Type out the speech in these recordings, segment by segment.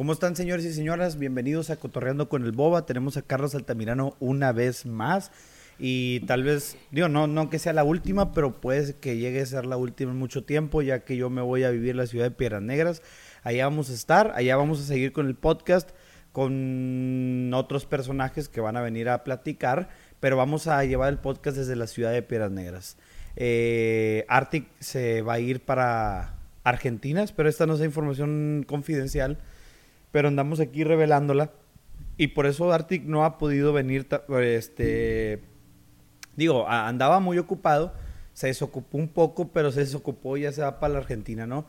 ¿Cómo están, señores y señoras? Bienvenidos a Cotorreando con el Boba. Tenemos a Carlos Altamirano una vez más. Y tal vez, digo, no, no que sea la última, pero puede que llegue a ser la última en mucho tiempo, ya que yo me voy a vivir la ciudad de Piedras Negras. Allá vamos a estar, allá vamos a seguir con el podcast, con otros personajes que van a venir a platicar, pero vamos a llevar el podcast desde la ciudad de Piedras Negras. Eh, Arctic se va a ir para Argentina, pero esta no es información confidencial pero andamos aquí revelándola. Y por eso Arctic no ha podido venir, este, digo, andaba muy ocupado, se desocupó un poco, pero se desocupó y ya se va para la Argentina, ¿no?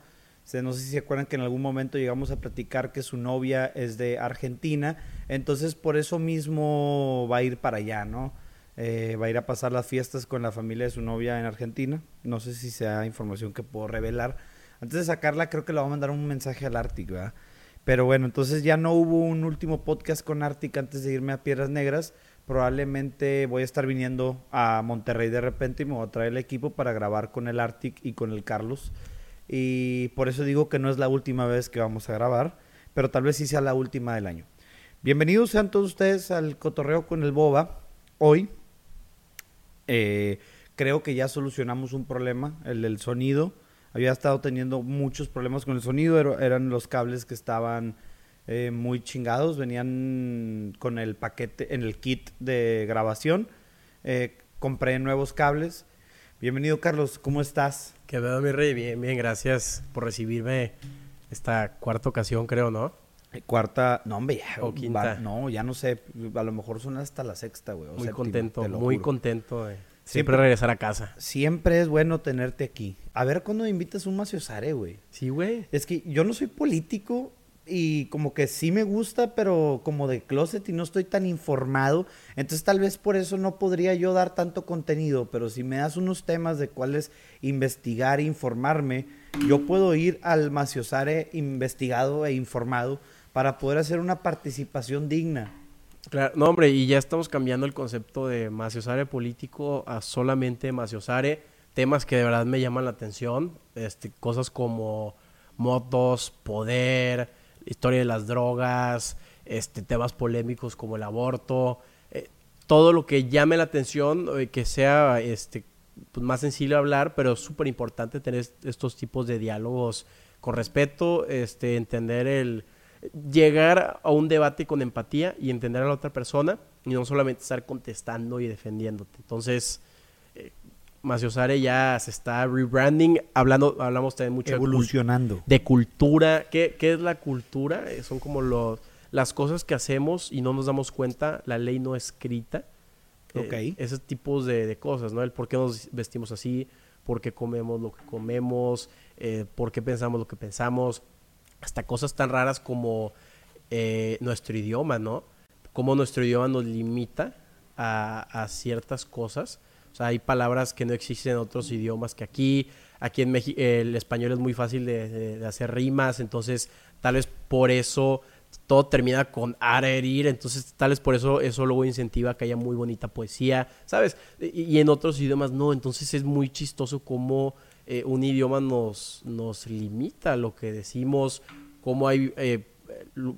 no sé si se acuerdan que en algún momento llegamos a platicar que su novia es de Argentina, entonces por eso mismo va a ir para allá, ¿no? Eh, va a ir a pasar las fiestas con la familia de su novia en Argentina. No sé si sea información que puedo revelar. Antes de sacarla, creo que le va a mandar un mensaje al Arctic, ¿verdad? Pero bueno, entonces ya no hubo un último podcast con Arctic antes de irme a Piedras Negras. Probablemente voy a estar viniendo a Monterrey de repente y me voy a traer el equipo para grabar con el Arctic y con el Carlos. Y por eso digo que no es la última vez que vamos a grabar, pero tal vez sí sea la última del año. Bienvenidos sean todos ustedes al cotorreo con el Boba. Hoy eh, creo que ya solucionamos un problema, el del sonido había estado teniendo muchos problemas con el sonido, eran los cables que estaban eh, muy chingados, venían con el paquete, en el kit de grabación. Eh, compré nuevos cables. Bienvenido, Carlos, ¿cómo estás? Que veo, mi rey, bien, bien, gracias por recibirme esta cuarta ocasión, creo, ¿no? Eh, cuarta, no, hombre, o quinta. no, ya no sé, a lo mejor son hasta la sexta, güey. Muy contento, muy contento. Siempre, regresar a casa. Siempre es bueno tenerte aquí. A ver cuándo invitas un maciosare, güey. Sí, güey. Es que yo no soy político y como que sí me gusta, pero como de closet y no estoy tan informado. Entonces tal vez por eso no podría yo dar tanto contenido, pero si me das unos temas de cuáles investigar e informarme, yo puedo ir al maciosare investigado e informado para poder hacer una participación digna. Claro, no, hombre, y ya estamos cambiando el concepto de maciosare político a solamente maciosare. Temas que de verdad me llaman la atención. Este, cosas como motos, poder, historia de las drogas, este, temas polémicos como el aborto. Eh, todo lo que llame la atención, eh, que sea este, pues, más sencillo hablar, pero es súper importante tener estos tipos de diálogos con respeto, este, entender el llegar a un debate con empatía y entender a la otra persona y no solamente estar contestando y defendiéndote. Entonces, eh, Maciosare ya se está rebranding, hablando, hablamos también mucho Evolucionando. De, cultura. ¿Qué, ¿Qué, es la cultura? Eh, son como los, las cosas que hacemos y no nos damos cuenta, la ley no escrita. Eh, ok. esos tipos de, de, cosas, ¿no? El por qué nos vestimos así, por qué comemos lo que comemos, eh, por qué pensamos lo que pensamos hasta cosas tan raras como eh, nuestro idioma, ¿no? Cómo nuestro idioma nos limita a, ciertas cosas. O sea, hay palabras que no existen en otros idiomas que aquí. Aquí en México el español es muy fácil de, hacer rimas, entonces tal vez por eso todo termina con herir, entonces tal vez por eso eso luego incentiva que haya muy bonita poesía, ¿sabes? Y, en otros idiomas no, entonces es muy chistoso cómo eh, un idioma nos, nos limita lo que decimos, como hay eh,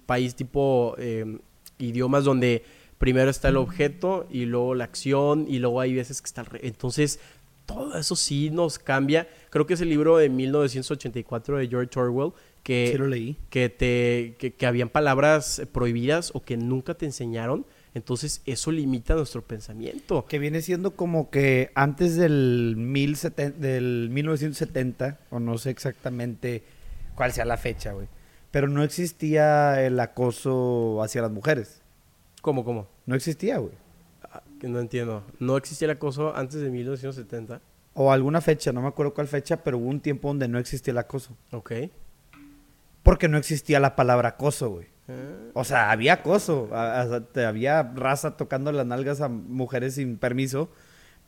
país tipo eh, idiomas donde primero está el objeto y luego la acción y luego hay veces que está... Entonces, todo eso sí nos cambia. Creo que es el libro de 1984 de George Orwell que, leí. que, te, que, que habían palabras prohibidas o que nunca te enseñaron entonces eso limita nuestro pensamiento. Que viene siendo como que antes del, mil del 1970, o no sé exactamente cuál sea la fecha, güey. Pero no existía el acoso hacia las mujeres. ¿Cómo, cómo? No existía, güey. Ah, no entiendo. ¿No existía el acoso antes de 1970? O alguna fecha, no me acuerdo cuál fecha, pero hubo un tiempo donde no existía el acoso. Ok. Porque no existía la palabra acoso, güey. O sea, había acoso, había raza tocando las nalgas a mujeres sin permiso,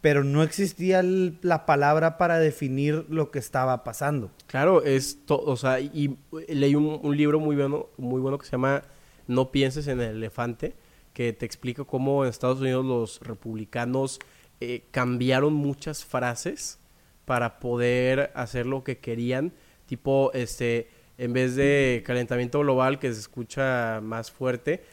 pero no existía la palabra para definir lo que estaba pasando. Claro, es todo, o sea, y, leí un, libro muy bueno, muy bueno que se llama No pienses en el elefante, que te explica cómo en Estados Unidos los republicanos eh, cambiaron muchas frases para poder hacer lo que querían, tipo, este, en vez de calentamiento global, que se escucha más fuerte,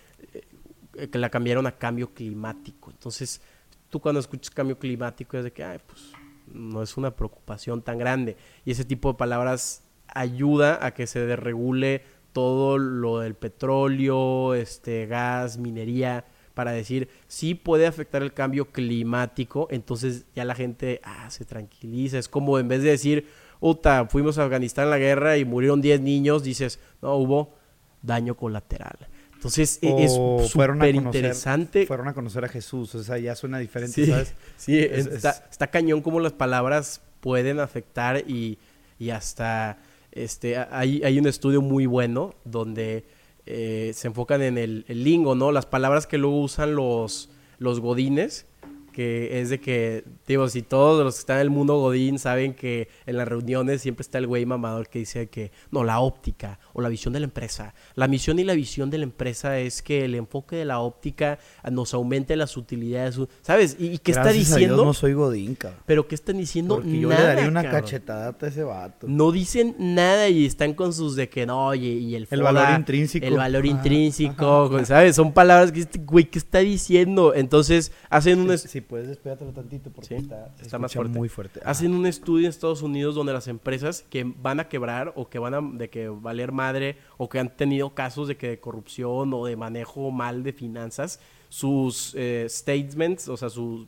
eh, que la cambiaron a cambio climático. Entonces, tú cuando escuchas cambio climático es de que, ay, pues no es una preocupación tan grande. Y ese tipo de palabras ayuda a que se desregule todo lo del petróleo, este, gas, minería, para decir, sí puede afectar el cambio climático, entonces ya la gente ah, se tranquiliza. Es como en vez de decir, Uta, fuimos a Afganistán en la guerra y murieron 10 niños, dices, no, hubo daño colateral. Entonces e, es súper interesante. Fueron a conocer a Jesús, o sea, ya suena diferente, ¿sabes? Sí, está, cañón como las palabras pueden afectar y, y hasta este, hay, hay un estudio muy bueno donde eh, se enfocan en el, el, lingo, ¿no? Las palabras que luego usan los, los godines que es de que, digo, si todos los que están en el mundo Godín saben que en las reuniones siempre está el güey mamador que dice que, no, la óptica o la visión de la empresa. La misión y la visión de la empresa es que el enfoque de la óptica nos aumente las utilidades, ¿sabes? ¿Y, qué está diciendo? no soy Godín, cabrón. Pero ¿qué están diciendo? Porque yo le daría una cachetada a ese vato. No dicen nada y están con sus de que no, y, y el, el valor intrínseco. El valor intrínseco, ¿sabes? Son palabras que este güey, ¿qué está diciendo? Entonces hacen un puedes despegártelo tantito porque está, más fuerte. muy fuerte. Hacen un estudio en Estados Unidos donde las empresas que van a quebrar o que van a de que valer madre o que han tenido casos de que de corrupción o de manejo mal de finanzas, sus eh, statements, o sea, sus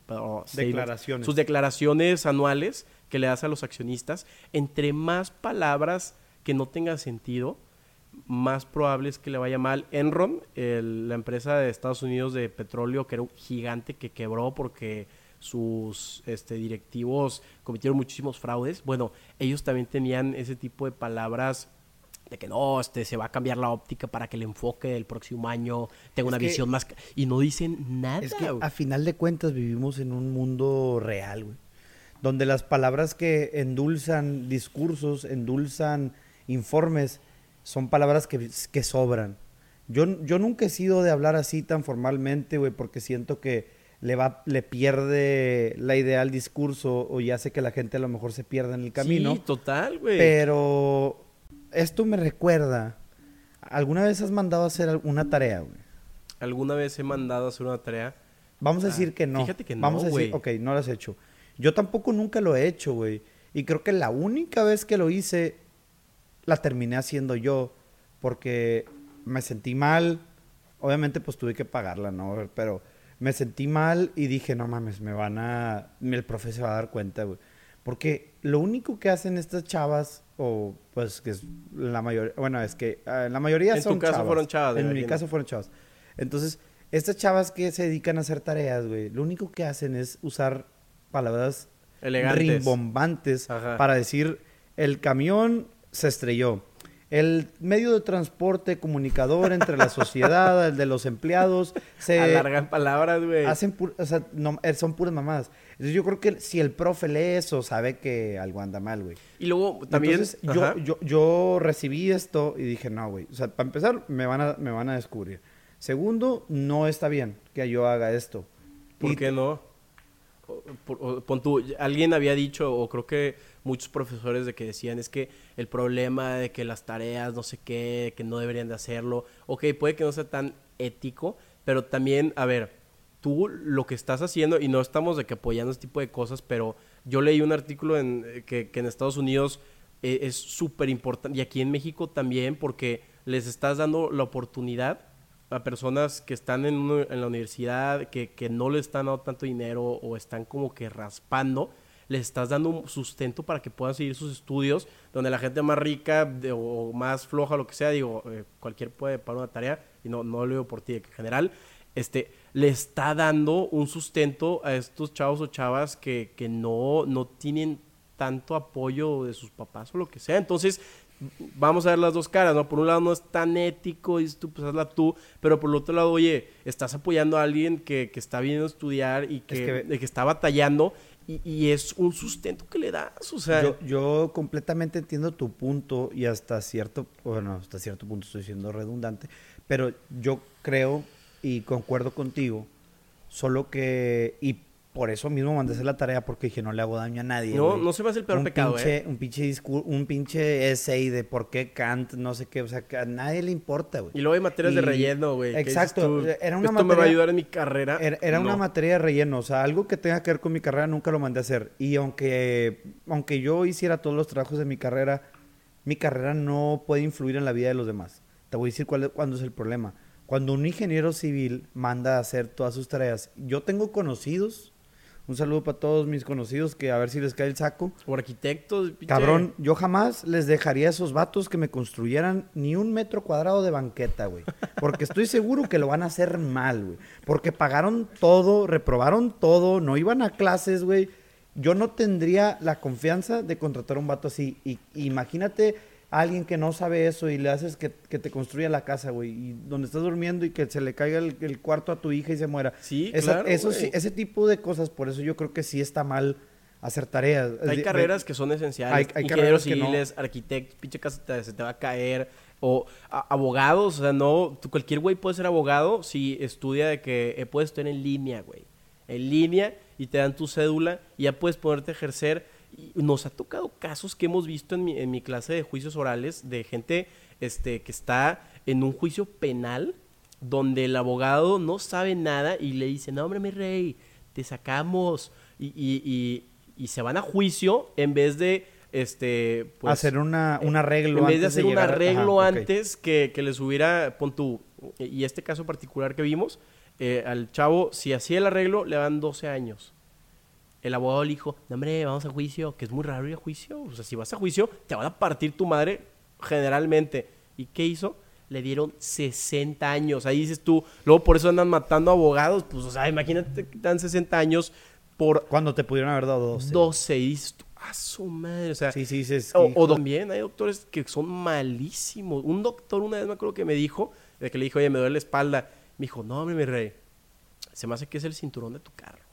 declaraciones. sus declaraciones anuales que le das a los accionistas, entre más palabras que no tengan sentido, más probable es que le vaya mal. Enron, la empresa de Estados Unidos de petróleo, que era un gigante que quebró porque sus este, directivos cometieron muchísimos fraudes. Bueno, ellos también tenían ese tipo de palabras de que no, este, se va a cambiar la óptica para que el enfoque del próximo año tenga una visión más... Y no dicen nada. Es que a final de cuentas vivimos en un mundo real, güey. Donde las palabras que endulzan discursos, endulzan informes, son palabras que, que sobran. Yo, yo nunca he sido de hablar así tan formalmente, güey, porque siento que le, va, le pierde la idea al discurso o ya sé que la gente a lo mejor se pierde en el camino. Sí, total, güey. Pero esto me recuerda. ¿Alguna vez has mandado a hacer una tarea, güey? ¿Alguna vez he mandado a hacer una tarea? Vamos a decir que no. Fíjate que no, Vamos a decir, ok, no lo has hecho. Yo tampoco nunca lo he hecho, güey. Y creo que la única vez que lo hice la terminé haciendo yo porque me sentí mal. Obviamente pues tuve que pagarla, ¿no? Pero me sentí mal y dije, no mames, me van a... El profe se va a dar cuenta, güey. Porque lo único que hacen estas chavas, o pues que es la mayoría, bueno, es que uh, la mayoría en son tu caso fueron chavas. En mi caso fueron chavas. Entonces, estas chavas que se dedican a hacer tareas, güey, lo único que hacen es usar palabras Elegantes. rimbombantes para decir, el camión se estrelló. El medio de transporte comunicador entre la sociedad, el de los empleados, se... Alargan palabras, güey. Hacen o sea, eh, son puras mamadas. Entonces yo creo que si el profe lee eso, sabe que algo anda mal, güey. Y luego también... yo, yo, yo, recibí esto y dije, no, güey. O sea, para empezar, me van, a, me van a descubrir. Segundo, no está bien que yo haga esto. ¿Por qué no? pon tú, alguien había dicho, o creo que muchos profesores de que decían es que el problema de que las tareas no sé qué, que no deberían de hacerlo, ok, puede que no sea tan ético, pero también, a ver, tú lo que estás haciendo, y no estamos de que apoyando este tipo de cosas, pero yo leí un artículo en, eh, que, en Estados Unidos eh, es súper importante, y aquí en México también, porque les estás dando la oportunidad a personas que están en, en la universidad, que, que, no les están dando tanto dinero o están como que raspando, les estás dando un sustento para que puedan seguir sus estudios, donde la gente más rica o más floja, lo que sea, digo, eh, cualquier puede pagar una tarea, y no, no lo digo por ti, en general, este, le está dando un sustento a estos chavos o chavas que, que no, no tienen tanto apoyo de sus papás o lo que sea. Entonces, vamos a ver las dos caras, ¿no? Por un lado no es tan ético, y tú, pues hazla tú, pero por el otro lado, oye, estás apoyando a alguien que, que está viendo estudiar y que, que, está batallando y, es un sustento que le das. Yo, yo, completamente entiendo tu punto y hasta cierto, bueno, hasta cierto punto estoy siendo redundante, pero yo creo y concuerdo contigo, solo que, y por eso mismo mandé hacer la tarea porque dije, no le hago daño a nadie. No, no se me hace el peor un pecado, pinche, ¿eh? Un pinche, discur- un pinche essay de por qué Kant, no sé qué, o sea, que a nadie le importa, güey. Y luego hay materias de relleno, güey. Exacto, tú, era una Esto me va a materia- ayudar en mi carrera. Era, era una materia de relleno, o sea, algo que tenga que ver con mi carrera nunca lo mandé a hacer. Y aunque, aunque yo hiciera todos los trabajos de mi carrera, mi carrera no puede influir en la vida de los demás. Te voy a decir cuál, cuándo es el problema. Cuando un ingeniero civil manda a hacer todas sus tareas, yo tengo conocidos, un saludo para todos mis conocidos, que a ver si les cae el saco. O arquitectos, pinche- Cabrón, yo jamás les dejaría a esos vatos que me construyeran ni un metro cuadrado de banqueta, güey. Porque estoy seguro que lo van a hacer mal, güey. Porque pagaron todo, reprobaron todo, no iban a clases, güey. Yo no tendría la confianza de contratar a un vato así. Y imagínate a alguien que no sabe eso y le haces que, que te construya la casa, güey. Y donde estás durmiendo y que se le caiga el, el cuarto a tu hija y se muera. Sí, Esa- claro, eso sí, ese tipo de cosas, por eso yo creo que sí está mal hacer tareas. Hay De- carreras que son esenciales. Hay- hay Ingenieros carreras que no. civiles, arquitectos, pinche casa te- se te va a caer. O a- abogados, o sea, no. tú- cualquier güey puede ser abogado si estudia de que eh, puedes estar en línea, güey. En línea y te dan tu cédula y ya puedes ponerte a ejercer. Nos ha tocado casos que hemos visto en mi, en mi clase de juicios orales de gente este, que está en un juicio penal donde el abogado no sabe nada y le dice, no, hombre, mi rey, te sacamos. Y, y- y- y se van a juicio en vez de, este, pues... hacer una, un arreglo en vez de antes hacer un arreglo Ajá, antes que, que les hubiera, pon tú, y este caso particular que vimos, eh, al chavo, si hacía el arreglo, le dan 12 años. El abogado le dijo, no, hombre, vamos a juicio, que es muy raro ir a juicio. O sea, si vas a juicio, te van a partir tu madre generalmente. ¿Y qué hizo? Le dieron 60 años. Ahí dices tú, luego por eso andan matando abogados. Pues, o sea, imagínate que dan 60 años por Cuando te pudieron haber dado 12. 12. Y dices tú, a su madre. O sea, Sí, sí, sí. o, también hay doctores que son malísimos. Un doctor una vez me acuerdo que me dijo, de que le dijo, oye, me duele la espalda. Me dijo, no, hombre, mi rey, se me hace que es el cinturón de tu carro.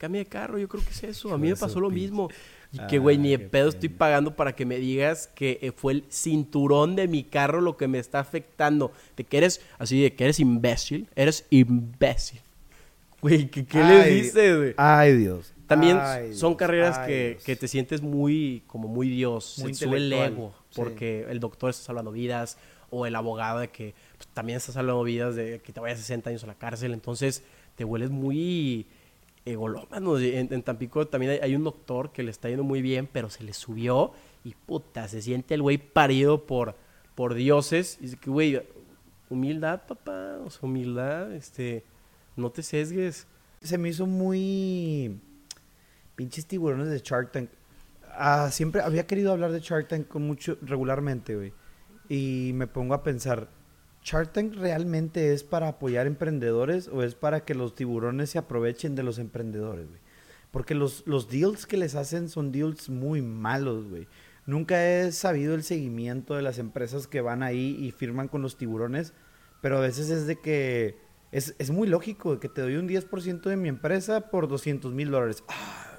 Cambia de carro, yo creo que es eso. A mí me pasó lo mismo. Y que, güey, ni de pedo estoy pagando para que me digas que eh, fue el cinturón de mi carro lo que me está afectando. De que eres, así de que eres imbécil. Eres imbécil. Güey, ¿qué, Ay, dices, güey? Ay, Dios. También Ay, son Dios, carreras ay, que, que te sientes muy, como muy Dios, Muy se sube el ego, sí. porque el doctor está salvando vidas, o el abogado de que pues, también está salvando vidas de que te vayas 60 años a la cárcel, entonces te vuelves muy egolómano. En, en Tampico también hay, hay un doctor que le está yendo muy bien, pero se le subió y puta, se siente el güey parido por, por dioses, y dice que güey, humildad papá, o sea, humildad, este, no te sesgues. Se me hizo muy... Pinches tiburones de Shark Tank. Ah, siempre había querido hablar de Shark Tank con mucho regularmente, güey. Y me pongo a pensar, ¿Shark Tank realmente es para apoyar emprendedores o es para que los tiburones se aprovechen de los emprendedores, güey? Porque los, los deals que les hacen son deals muy malos, güey. Nunca he sabido el seguimiento de las empresas que van ahí y firman con los tiburones, pero a veces es de que es, es muy lógico que te doy un 10% de mi empresa por 200 mil dólares. Ah.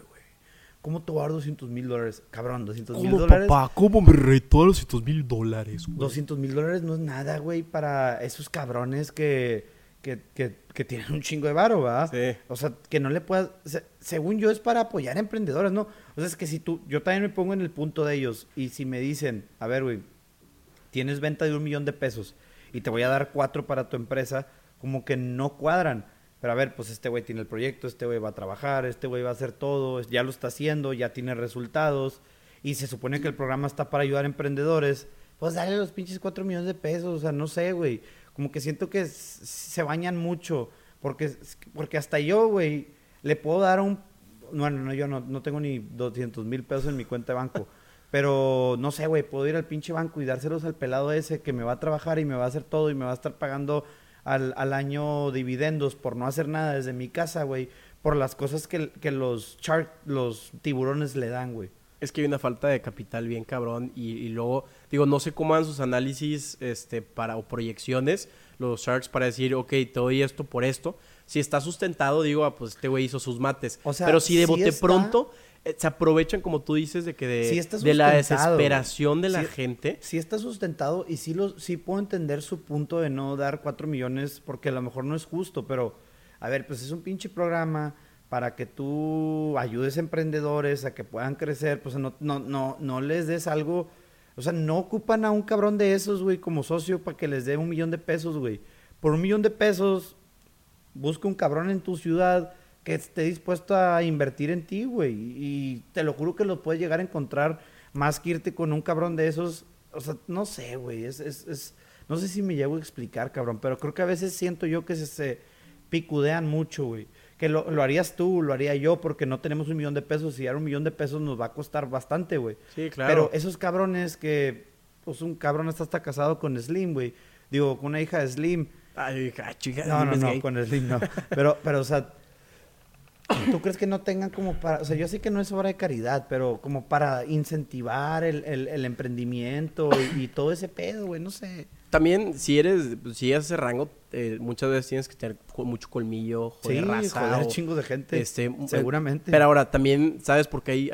¿Cómo te voy a dar 200 mil dólares? Cabrón, 200 mil dólares. ¿Cómo me retó a los 200 mil dólares, 200 mil dólares no es nada, güey, para esos cabrones que, que, que, que tienen un chingo de varo, ¿verdad? Sí. O sea, que no le puedas... se- según yo es para apoyar emprendedores, ¿no? O sea, es que si tú... Yo también me pongo en el punto de ellos y si me dicen, a ver, güey, tienes venta de un millón de pesos y te voy a dar cuatro para tu empresa, como que no cuadran. Pero a ver, pues este güey tiene el proyecto, este güey va a trabajar, este güey va a hacer todo, ya lo está haciendo, ya tiene resultados y se supone que el programa está para ayudar a emprendedores. Pues dale los pinches cuatro millones de pesos, o sea, no sé, güey. Como que siento que se bañan mucho, porque, porque hasta yo, güey, le puedo dar un... Bueno, no, yo no, no tengo ni 200 mil pesos en mi cuenta de banco. Pero no sé, güey, puedo ir al pinche banco y dárselos al pelado ese que me va a trabajar y me va a hacer todo y me va a estar pagando al, al año dividendos por no hacer nada desde mi casa, güey. Por las cosas que, que los los tiburones le dan, güey. Es que hay una falta de capital bien cabrón y, y luego, digo, no sé cómo dan sus análisis este, para, o proyecciones los Sharks para decir, ok, te doy esto por esto. Si está sustentado, digo, ah, pues este güey hizo sus mates. O sea, Pero si de sí bote está- pronto se aprovechan, como tú dices, de que de, Sí está de la desesperación de la Sí- gente. Sí está sustentado y sí, lo, sí puedo entender su punto de no dar cuatro millones porque a lo mejor no es justo, pero a ver, pues es un pinche programa para que tú ayudes a emprendedores a que puedan crecer, pues no, no, no, no les des algo, o sea, no ocupan a un cabrón de esos, güey, como socio para que les dé un millón de pesos, güey. Por un millón de pesos, busca un cabrón en tu ciudad que esté dispuesto a invertir en ti, güey. Y te lo juro que lo puedes llegar a encontrar más que irte con un cabrón de esos. O sea, no sé, güey. Es, es, es, no sé si me llevo a explicar, cabrón, pero creo que a veces siento yo que se, se picudean mucho, güey. Que lo, lo, harías tú, lo haría yo, porque no tenemos un millón de pesos. Y dar un millón de pesos nos va a costar bastante, güey. Sí, claro. Pero esos cabrones que, pues un cabrón está hasta casado con Slim, güey. Digo, con una hija de Slim. Ay, chica, no, no, no, con Slim no. Pero, pero, o sea, ¿Tú crees que no tengan como para, o sea, yo sé que no es obra de caridad, pero como para incentivar el, el, el emprendimiento y, y, todo ese pedo, güey, no sé. También, si eres, si eres ese rango, eh, muchas veces tienes que tener mucho colmillo, joder, sí, raza. joder, o, chingo de gente, este, seguramente. Pero ahora, también, ¿sabes por qué hay,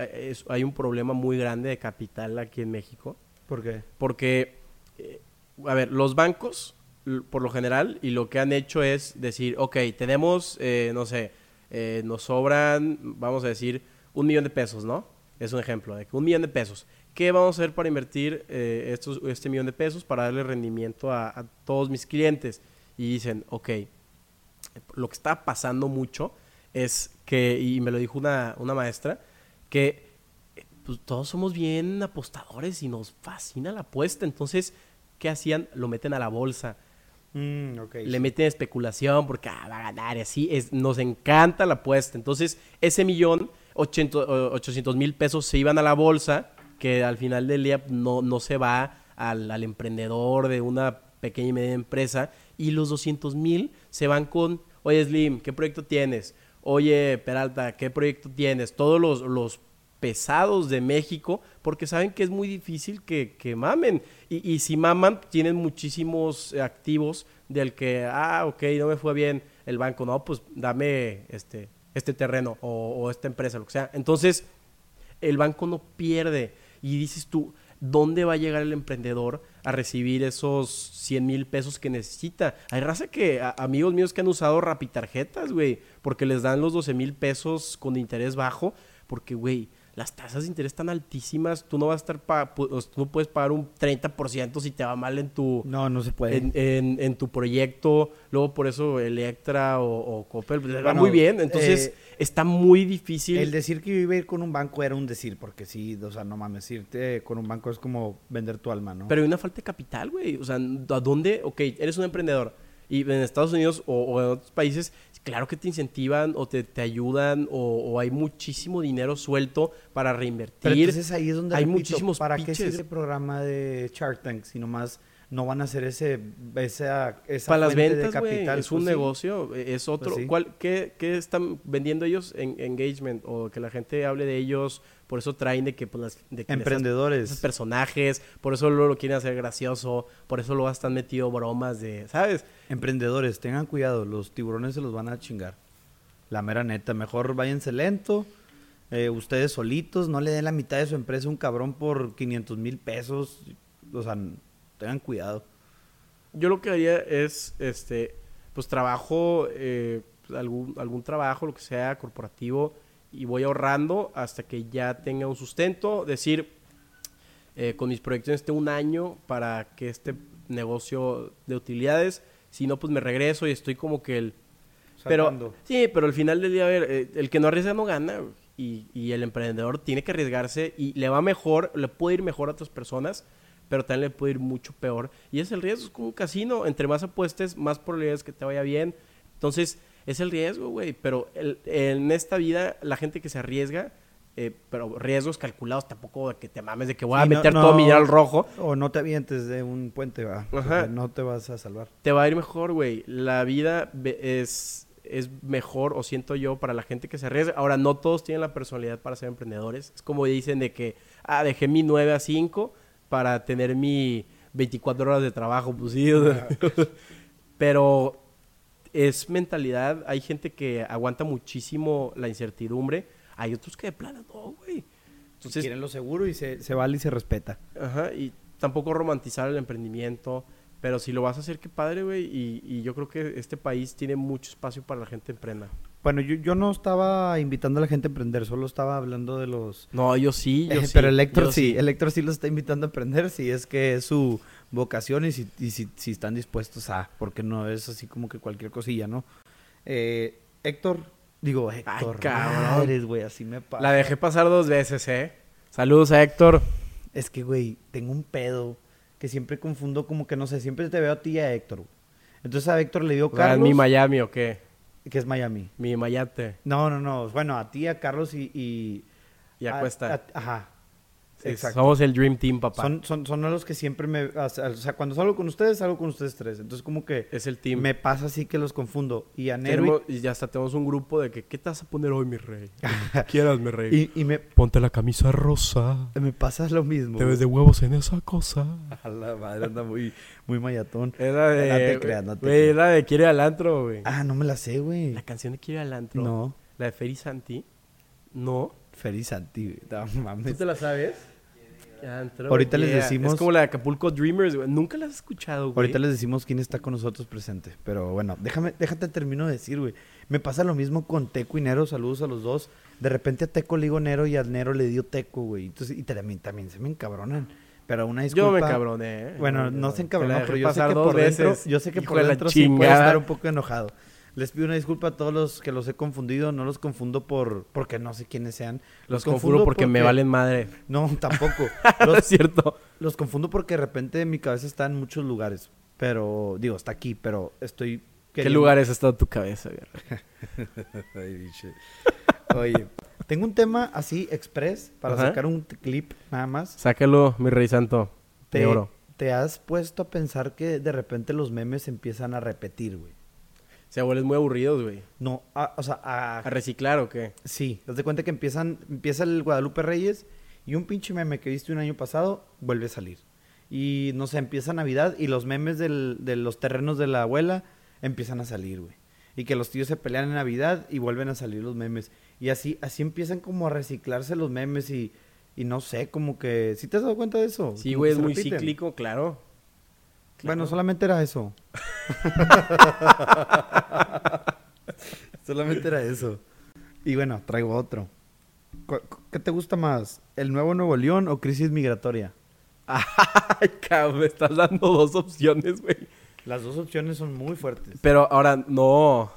hay un problema muy grande de capital aquí en México? ¿Por qué? Porque, eh, a ver, los bancos, por lo general, y lo que han hecho es decir, ok, tenemos, eh, no sé, eh, nos sobran, vamos a decir, un millón de pesos, ¿no? Es un ejemplo de un millón de pesos. ¿Qué vamos a hacer para invertir eh, estos, este millón de pesos para darle rendimiento a, a, todos mis clientes? Y dicen, ok, lo que está pasando mucho es que, y me lo dijo una, una maestra, que pues, todos somos bien apostadores y nos fascina la apuesta. Entonces, ¿qué hacían? Lo meten a la bolsa. Mm, okay, le sí. meten especulación porque ah, va a ganar y así. Es, nos encanta la apuesta. Entonces, ese millón, 800 mil pesos se iban a la bolsa, que al final del día no, no se va al, al emprendedor de una pequeña y media empresa. Y los 200 mil se van con, oye Slim, ¿qué proyecto tienes? Oye Peralta, ¿qué proyecto tienes? Todos los, los pesados de México, porque saben que es muy difícil que, que mamen. Y, y, si maman, tienen muchísimos activos del que, ah, ok, no me fue bien el banco, no, pues dame este, este terreno o, esta empresa, lo que sea. Entonces, el banco no pierde. Y dices tú, ¿dónde va a llegar el emprendedor a recibir esos 100 mil pesos que necesita? Hay raza que, amigos míos que han usado rapitarjetas, güey, porque les dan los 12 mil pesos con interés bajo, porque, güey, las tasas de interés están altísimas, tú no vas a estar, pa tú no puedes pagar un 30% si te va mal en tu... No, no se puede. En, en, en tu proyecto, luego por eso Electra o, o Coppel les va muy bien, entonces... Eh, está muy difícil. El decir que yo iba a ir con un banco era un decir, porque sí, o sea, no mames, irte con un banco es como vender tu alma, ¿no? Pero hay una falta de capital, güey. O sea, ¿a dónde? Ok, eres un emprendedor. Y en Estados Unidos o, o en otros países, claro que te incentivan o te, te ayudan o, o, hay muchísimo dinero suelto para reinvertir. Pero entonces ahí es donde hay repito, muchísimos ¿Para pitches? qué sirve el programa de Shark Tank si nomás no van a hacer ese esa, esa para las ventas de capital wey, es un pues, negocio es otro Pues sí. ¿Cuál, qué, qué, están vendiendo ellos en engagement o que la gente hable de ellos por eso traen de que pues las, de que emprendedores esas, esos personajes. Por eso luego lo quieren hacer gracioso. Por eso luego están metido bromas de sabes emprendedores tengan cuidado. Los tiburones se los van a chingar. La mera neta mejor váyanse lento. Eh, ustedes solitos no le den la mitad de su empresa a un cabrón por 500 mil pesos. O sea tengan cuidado. Yo lo que haría es, este, pues trabajo, eh, algún, algún trabajo, lo que sea, corporativo, y voy ahorrando hasta que ya tenga un sustento. Decir, eh, con mis proyecciones tengo un año para que este negocio de utilidades, si no, pues me regreso y estoy como que el... Pero, sí, pero al final del día, a ver, eh, el que no arriesga no gana. Y, y el emprendedor tiene que arriesgarse y le va mejor, le puede ir mejor a otras personas pero también le puede ir mucho peor. Y es el riesgo, es como un casino. Entre más apuestes, más probabilidades que te vaya bien. Entonces, es el riesgo, güey. Pero el, en esta vida, la gente que se arriesga, eh, pero riesgos calculados, tampoco de que te mames de que voy a Sí, meter no- todo mi dinero al rojo. O no te avientes de un puente, va. Ajá. No te vas a salvar. Te va a ir mejor, güey. La vida es, es mejor, o siento yo, para la gente que se arriesga. Ahora, no todos tienen la personalidad para ser emprendedores. Es como dicen de que, ah, dejé mi 9 a 5 para tener mi 24 horas de trabajo, pues sí. Pero es mentalidad. Hay gente que aguanta muchísimo la incertidumbre. Hay otros que de plano no, güey. Entonces, quieren lo seguro y se, se vale y se respeta. Ajá, y tampoco romantizar el emprendimiento. Pero si lo vas a hacer, qué padre, güey. Y, y yo creo que este país tiene mucho espacio para la gente emprenda. Bueno, yo, yo no estaba invitando a la gente a emprender, solo estaba hablando de los... No, yo sí, yo Eh, sí. pero el Héctor yo sí, el Héctor sí los está invitando a aprender, si es que es su vocación y si, y si, si están dispuestos a, porque no es así como que cualquier cosilla, ¿no? Eh, Héctor, digo, Héctor, cabrón. madres, güey, así me pasa. La dejé pasar dos veces, ¿eh? Saludos a Héctor. Es que, güey, tengo un pedo que siempre confundo como que, no sé, siempre te veo a ti y a Héctor. Entonces a Héctor le dio O sea, Carlos, ¿Mi Miami o qué? que es Miami. Mi Mayate. No, no, no, bueno, a ti, a Carlos y... Y, Y a- Acuesta. a- Ajá, exacto. Somos el Dream Team, papá. Son, son, son los que siempre me... O sea, cuando salgo con ustedes, salgo con ustedes tres. Entonces, como que Es el team. me pasa así que los confundo. Y a. Tenemos- y ya hasta tenemos un grupo de que, ¿qué te vas a poner hoy, mi rey? Quieras, mi rey. Y, y, y me, Ponte la camisa rosa. me pasa lo mismo. Te ves de huevos en esa cosa. A la madre, anda muy, muy mayatón. Es la de... No te creas, no te la de Quiere al antro, güey. Ah, no me la sé, güey. La canción de Quiere al antro. No. La de Feri Santi. No. Feliz Santi. No ¿Tú mames. te la sabes? Antro, Ahorita les yeah. decimos- Es como la de Acapulco Dreamers, güey. Nunca la has escuchado, güey. Ahorita les decimos quién está con nosotros presente. Pero bueno, déjame, déjate termino de decir, güey. Me pasa lo mismo con Teco y Nero. Saludos a los dos. De repente a Teco le digo Nero y a Nero le dio Teco, güey. Entonces, y también, también se me encabronan. Pero una disculpa. Yo me cabroné, ¿eh? Bueno, no se encabronó, pero yo sé que por dentro, yo sé que por dentro sí puede estar un poco enojado. Les pido una disculpa a todos los que los he confundido, no los confundo por porque no sé quiénes sean. Los confundo porque, me valen madre. No, tampoco. Los, es cierto. los confundo porque de repente mi cabeza está en muchos lugares. Pero, digo, está aquí, pero estoy... ¿Qué lugares ha estado tu cabeza, güey? Ay, biche. Oye, tengo un tema así, express, para Ajá. sacar un clip nada más. Sácalo, mi rey santo. Te, De oro. ¿Te has puesto a pensar que de repente los memes empiezan a repetir, güey? Se vuelven muy aburridos, güey. No, a- o sea, a, ¿A reciclar o qué? Sí, haz de cuenta que empiezan, empieza el Guadalupe Reyes y un pinche meme que viste un año pasado vuelve a salir. Y no sé, empieza Navidad y los memes del- de los terrenos de la abuela empiezan a salir, güey. Y que los tíos se pelean en Navidad y vuelven a salir los memes. Y así, así empiezan como a reciclarse los memes y, y no sé, como que... ¿Sí te has dado cuenta de eso? Sí, güey, es muy repiten. cíclico, claro. Bueno, solamente era eso. solamente era eso. Y bueno, traigo otro. ¿Cu- cu- ¿Qué te gusta más? ¿El nuevo Nuevo León o crisis migratoria? Ay, cabrón, me estás dando dos opciones, güey. Las dos opciones son muy fuertes. Pero ahora, no.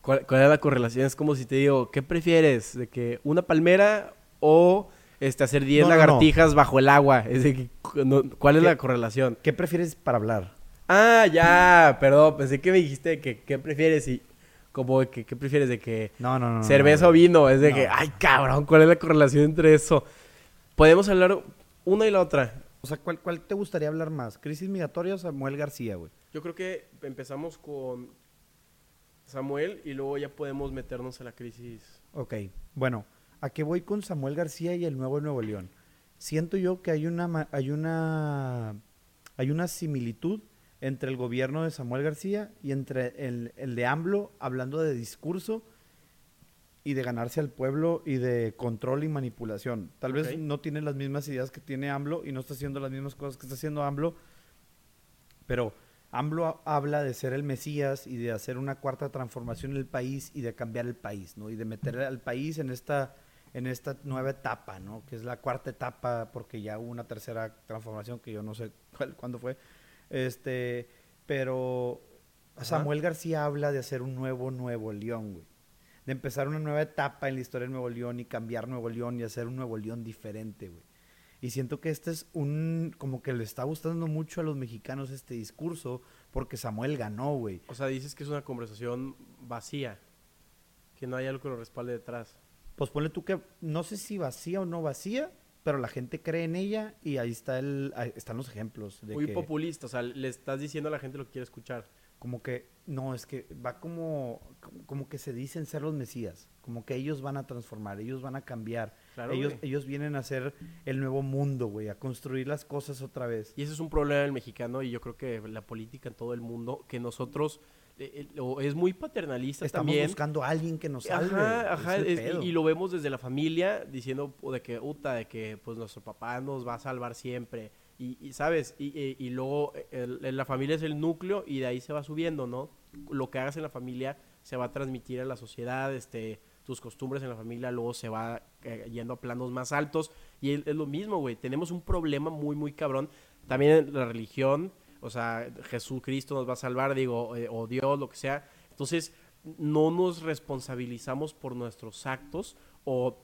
¿Cuál, cuál es la correlación? Es como si te digo, ¿qué prefieres? ¿De que una palmera o este, hacer 10 No, no, no. lagartijas bajo el agua? Es de ¿Cuál es la correlación? ¿Qué prefieres para hablar? Ah, ya, perdón, pensé que me dijiste que qué prefieres y como que qué prefieres de que No, no, no. cerveza o vino, es de que, ay, cabrón, ¿cuál es la correlación entre eso? Podemos hablar una y la otra. O sea, ¿cuál, ¿cuál te gustaría hablar más? ¿Crisis migratoria o Samuel García, güey? Yo creo que empezamos con Samuel y luego ya podemos meternos a la crisis. Ok, bueno, ¿a qué voy con Samuel García y el nuevo Nuevo León? Siento yo que hay una, hay una, hay una similitud entre el gobierno de Samuel García y entre el, el de AMLO, hablando de discurso y de ganarse al pueblo y de control y manipulación. Tal vez Ok. no tiene las mismas ideas que tiene AMLO y no está haciendo las mismas cosas que está haciendo AMLO, pero AMLO ha- habla de ser el Mesías y de hacer una cuarta transformación en el país y de cambiar el país, ¿no? Y de meter al país en esta, en esta nueva etapa, ¿no? Que es la cuarta etapa, porque ya hubo una tercera transformación que yo no sé cuál, cuándo fue. Este, pero Ajá. Samuel García habla de hacer un nuevo Nuevo León, güey. De empezar una nueva etapa en la historia de Nuevo León y cambiar Nuevo León y hacer un Nuevo León diferente, güey. Y siento que este es un, como que le está gustando mucho a los mexicanos este discurso, porque Samuel ganó, güey. O sea, dices que es una conversación vacía, que no hay algo que lo respalde detrás. Pues ponle tú que, no sé si vacía o no vacía, pero la gente cree en ella y ahí está el, ahí están los ejemplos. De Muy que, populista, o sea, le estás diciendo a la gente lo que quiere escuchar. Como que, no, es que va como, como- que se dicen ser los mesías, como que ellos van a transformar, ellos van a cambiar, Claro, ellos, güey. ellos vienen a hacer el nuevo mundo, güey, a construir las cosas otra vez. Y ese es un problema del mexicano y yo creo que la política en todo el mundo, que nosotros, o es muy paternalista Estamos también. buscando a alguien que nos salve. Ajá, ajá, es y, y lo vemos desde la familia diciendo de que, uta, de que pues nuestro papá nos va a salvar siempre. Y, y, ¿sabes? Y, luego eh, el- el- la familia es el núcleo y de ahí se va subiendo, ¿no? Lo que hagas en la familia se va a transmitir a la sociedad, este, tus costumbres en la familia luego se va eh, yendo a planos más altos. Y es, es lo mismo, güey. Tenemos un problema muy, muy cabrón. También la religión, o sea, Jesucristo nos va a salvar, digo, eh, o Dios, lo que sea. Entonces, no nos responsabilizamos por nuestros actos o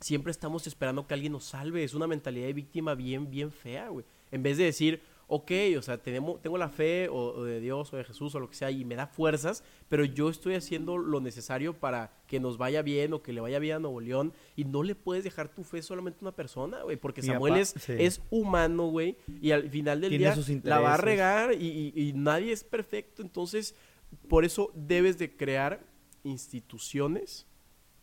siempre estamos esperando que alguien nos salve. Es una mentalidad de víctima bien, bien fea, güey. En vez de decir, ok, o sea, tenemos, tengo la fe o, o de Dios o de Jesús o lo que sea y me da fuerzas, pero yo estoy haciendo lo necesario para que nos vaya bien o que le vaya bien a Nuevo León y no le puedes dejar tu fe solamente a una persona, güey, porque Mi Samuel papá- es, sí. es humano, güey, y al final del Tiene día sus la va a regar y, y- y nadie es perfecto, entonces por eso debes de crear instituciones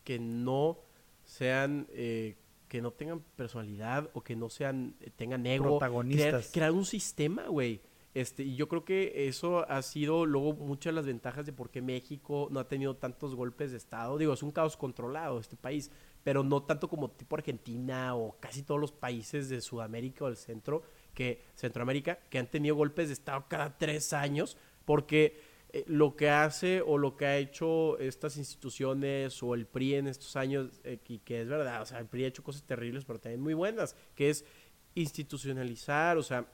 que no sean eh, que no tengan personalidad o que no sean eh, tengan ego Protagonistas. crear un sistema güey este y yo creo que eso ha sido luego muchas de las ventajas de por qué México no ha tenido tantos golpes de estado digo es un caos controlado este país pero no tanto como tipo Argentina o casi todos los países de Sudamérica o del centro que Centroamérica que han tenido golpes de estado cada tres años porque lo que hace o lo que ha hecho estas instituciones o el PRI en estos años, eh, y que es verdad, o sea, el PRI ha hecho cosas terribles, pero también muy buenas, que es institucionalizar, o sea,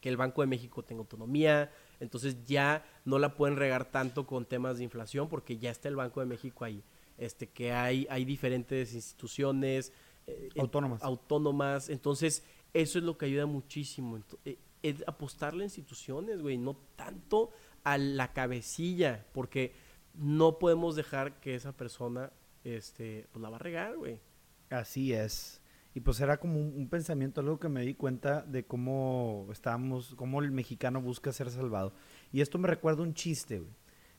que el Banco de México tenga autonomía, entonces ya no la pueden regar tanto con temas de inflación porque ya está el Banco de México ahí, este, que hay, hay diferentes instituciones eh, Autónomas. autónomas, entonces eso es lo que ayuda muchísimo, eh, es apostarle a instituciones, güey, no tanto a la cabecilla, porque no podemos dejar que esa persona, este, pues la va a regar, güey. Así es. Y pues era como un, un pensamiento, algo que me di cuenta de cómo estábamos, cómo el mexicano busca ser salvado. Y esto me recuerda un chiste, güey,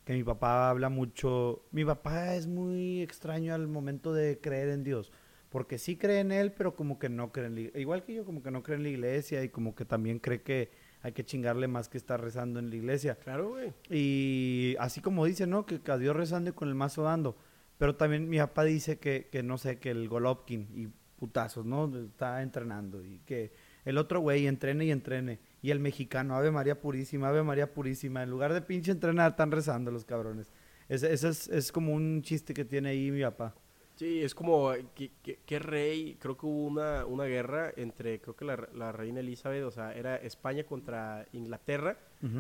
que mi papá habla mucho. Mi papá es muy extraño al momento de creer en Dios, porque sí cree en él, pero como que no cree en la iglesia. Igual que yo, como que no cree en la iglesia y como que también cree que hay que chingarle más que estar rezando en la iglesia. Claro, güey. Y así como dice, ¿no? Que a Dios rezando y con el mazo dando. Pero también mi papá dice que, que no sé, que el Golovkin y putazos, ¿no? Está entrenando y que el otro güey entrene y entrene. Y el mexicano, Ave María Purísima, Ave María Purísima. En lugar de pinche entrenar, están rezando los cabrones. Ese, ese es, es como un chiste que tiene ahí mi papá. Sí, es como, ¿qué, qué- qué rey? Creo que hubo una, una guerra entre, creo que la, la reina Elizabeth, o sea, era España contra Inglaterra,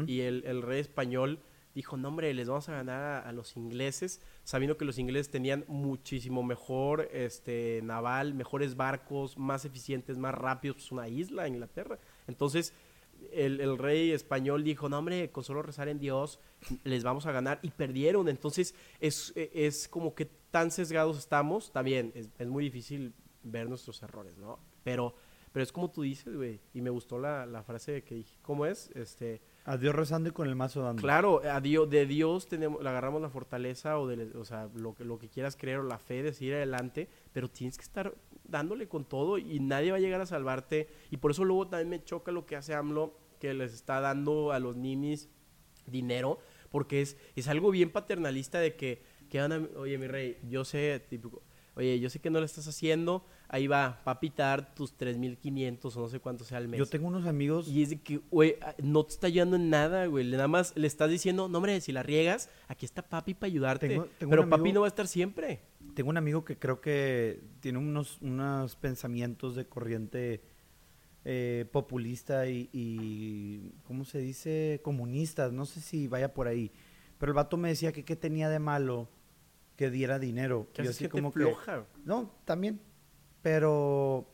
y el, el rey español dijo, no hombre, les vamos a ganar a, a los ingleses, sabiendo que los ingleses tenían muchísimo mejor este naval, mejores barcos, más eficientes, más rápidos, pues una isla, Inglaterra. Entonces, el, el rey español dijo, no hombre, con solo rezar en Dios, les vamos a ganar, y perdieron. Entonces, es, es como que tan sesgados estamos, también, es, es muy difícil ver nuestros errores, ¿no? Pero... Pero es como tú dices, güey. Y me gustó la, la frase que dije. ¿Cómo es? Este, A Dios rezando y con el mazo dando. Claro, a Dios, de Dios tenemos, le agarramos la fortaleza o, de, o sea, lo que, lo que quieras creer o la fe de seguir adelante, pero tienes que estar dándole con todo y nadie va a llegar a salvarte. Y por eso luego también me choca lo que hace AMLO, que les está dando a los ninis dinero, porque es, es algo bien paternalista de que, que van a- oye mi rey, yo sé, típico, oye, yo sé que no lo estás haciendo, ahí va, va a pitar tus 3.500 o no sé cuánto sea al mes. Yo tengo unos amigos. Y es de que, güey, ah, no te está ayudando en nada, güey. Nada más le estás diciendo, no, hombre, si la riegas, aquí está papi para ayudarte. Tengo- tengo Pero un papi amigo- no va a estar siempre. Tengo un amigo que creo que tiene unos, unos pensamientos de corriente eh, populista y, y, ¿cómo se dice? Comunistas, no sé si vaya por ahí. Pero el vato me decía que qué tenía de malo que diera dinero. Que Y yo así gente como que- floja. güey. no, también. Pero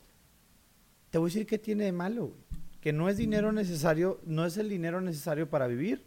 te voy a decir qué tiene de malo, güey. Que no es dinero necesario, no es el dinero necesario para vivir,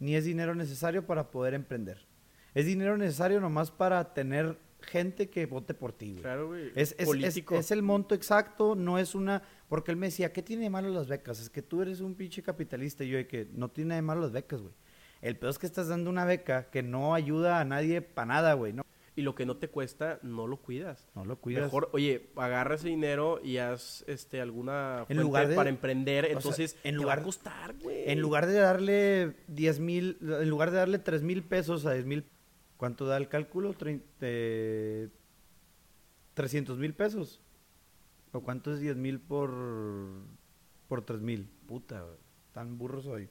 ni es dinero necesario para poder emprender. Es dinero necesario nomás para tener gente que vote por ti, güey. Claro, güey. Es, es- es- político. es el monto exacto, no es una... Porque él me decía, ¿qué tiene de malo las becas? Es que tú eres un pinche capitalista. Y yo de que no tiene de malo las becas, güey. El peor es que estás dando una beca que no ayuda a nadie para nada, güey. No, Y lo que no te cuesta, no lo cuidas. no lo cuidas. Mejor, oye, agarra ese dinero y haz este, alguna En lugar de- para emprender. sea, Entonces, en te lugar- va a costar, güey. En lugar de darle 10 mil, en lugar de darle 3 mil pesos a 10 mil, ¿cuánto da el cálculo? Trein- eh, 300 mil pesos. ¿O cuánto es 10 mil por, por 3 mil? Puta, tan burro soy.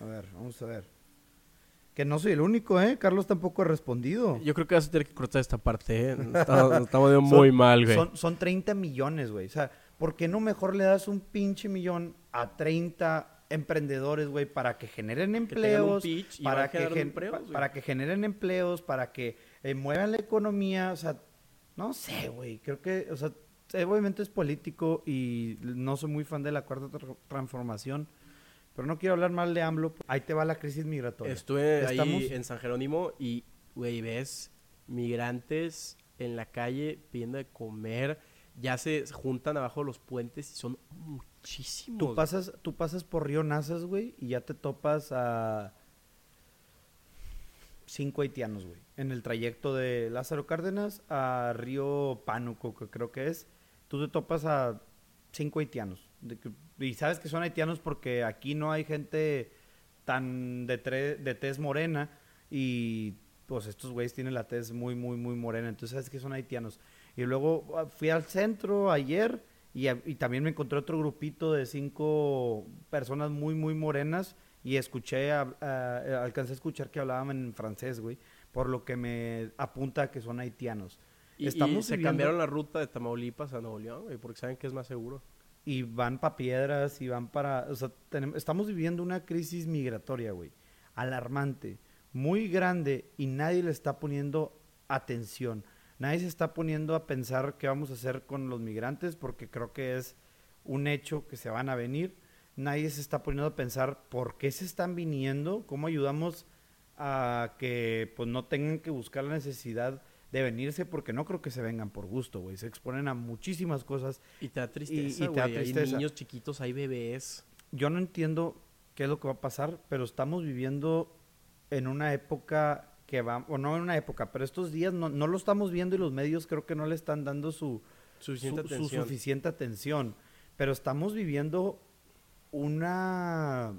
A ver, vamos a ver. Que no soy el único, ¿eh? Carlos tampoco ha respondido. Yo creo que vas a tener que cortar esta parte, ¿eh? Estamos, estamos Son- muy mal, güey. Son, son 30 millones, güey. O sea, ¿por qué no mejor le das un pinche millón a 30 emprendedores, güey, para que generen empleos, para, que generando gen- empleos, para que generen empleos, para que eh, muevan la economía, o sea, no sé, güey. Creo que, o sea, eh, obviamente es político y no soy muy fan de la cuarta tra- transformación, pero no quiero hablar mal de AMLO. Ahí te va la crisis migratoria. Estuve ahí en San Jerónimo y, güey, ves migrantes en la calle pidiendo de comer. Ya se juntan abajo de los puentes y son muchísimos. Tú pasas, tú pasas por Río Nazas, güey, y ya te topas a cinco haitianos, güey. En el trayecto de Lázaro Cárdenas a Río Pánuco, que creo que es. Tú te topas a cinco haitianos. De que- y sabes que son haitianos porque aquí no hay gente tan de, tre- de tez morena y pues estos güeyes tienen la tez muy, muy, muy morena. Entonces sabes que son haitianos. Y luego ah, fui al centro ayer y, también me encontré otro grupito de cinco personas muy, muy morenas y escuché, a- a- alcancé a escuchar que hablaban en francés, güey, por lo que me apunta a que son haitianos. Y, y Estamos se viviendo- cambiaron la ruta de Tamaulipas a Nuevo León, güey, porque saben que es más seguro. y van para piedras y van para... O sea, tenem- estamos viviendo una crisis migratoria, güey. Alarmante, muy grande y nadie le está poniendo atención. Nadie se está poniendo a pensar qué vamos a hacer con los migrantes porque creo que es un hecho que se van a venir. Nadie se está poniendo a pensar por qué se están viniendo, cómo ayudamos a que pues no tengan que buscar la necesidad de venirse porque no creo que se vengan por gusto, güey. Se exponen a muchísimas cosas Y te da tristeza, y te da güey. Hay tristeza. niños chiquitos, hay bebés. yo no entiendo qué es lo que va a pasar, pero estamos viviendo en una época que va, o no en una época, pero estos días no, no lo estamos viendo y los medios creo que no le están dando su, Suficiente su- su atención. suficiente atención. Pero estamos viviendo una...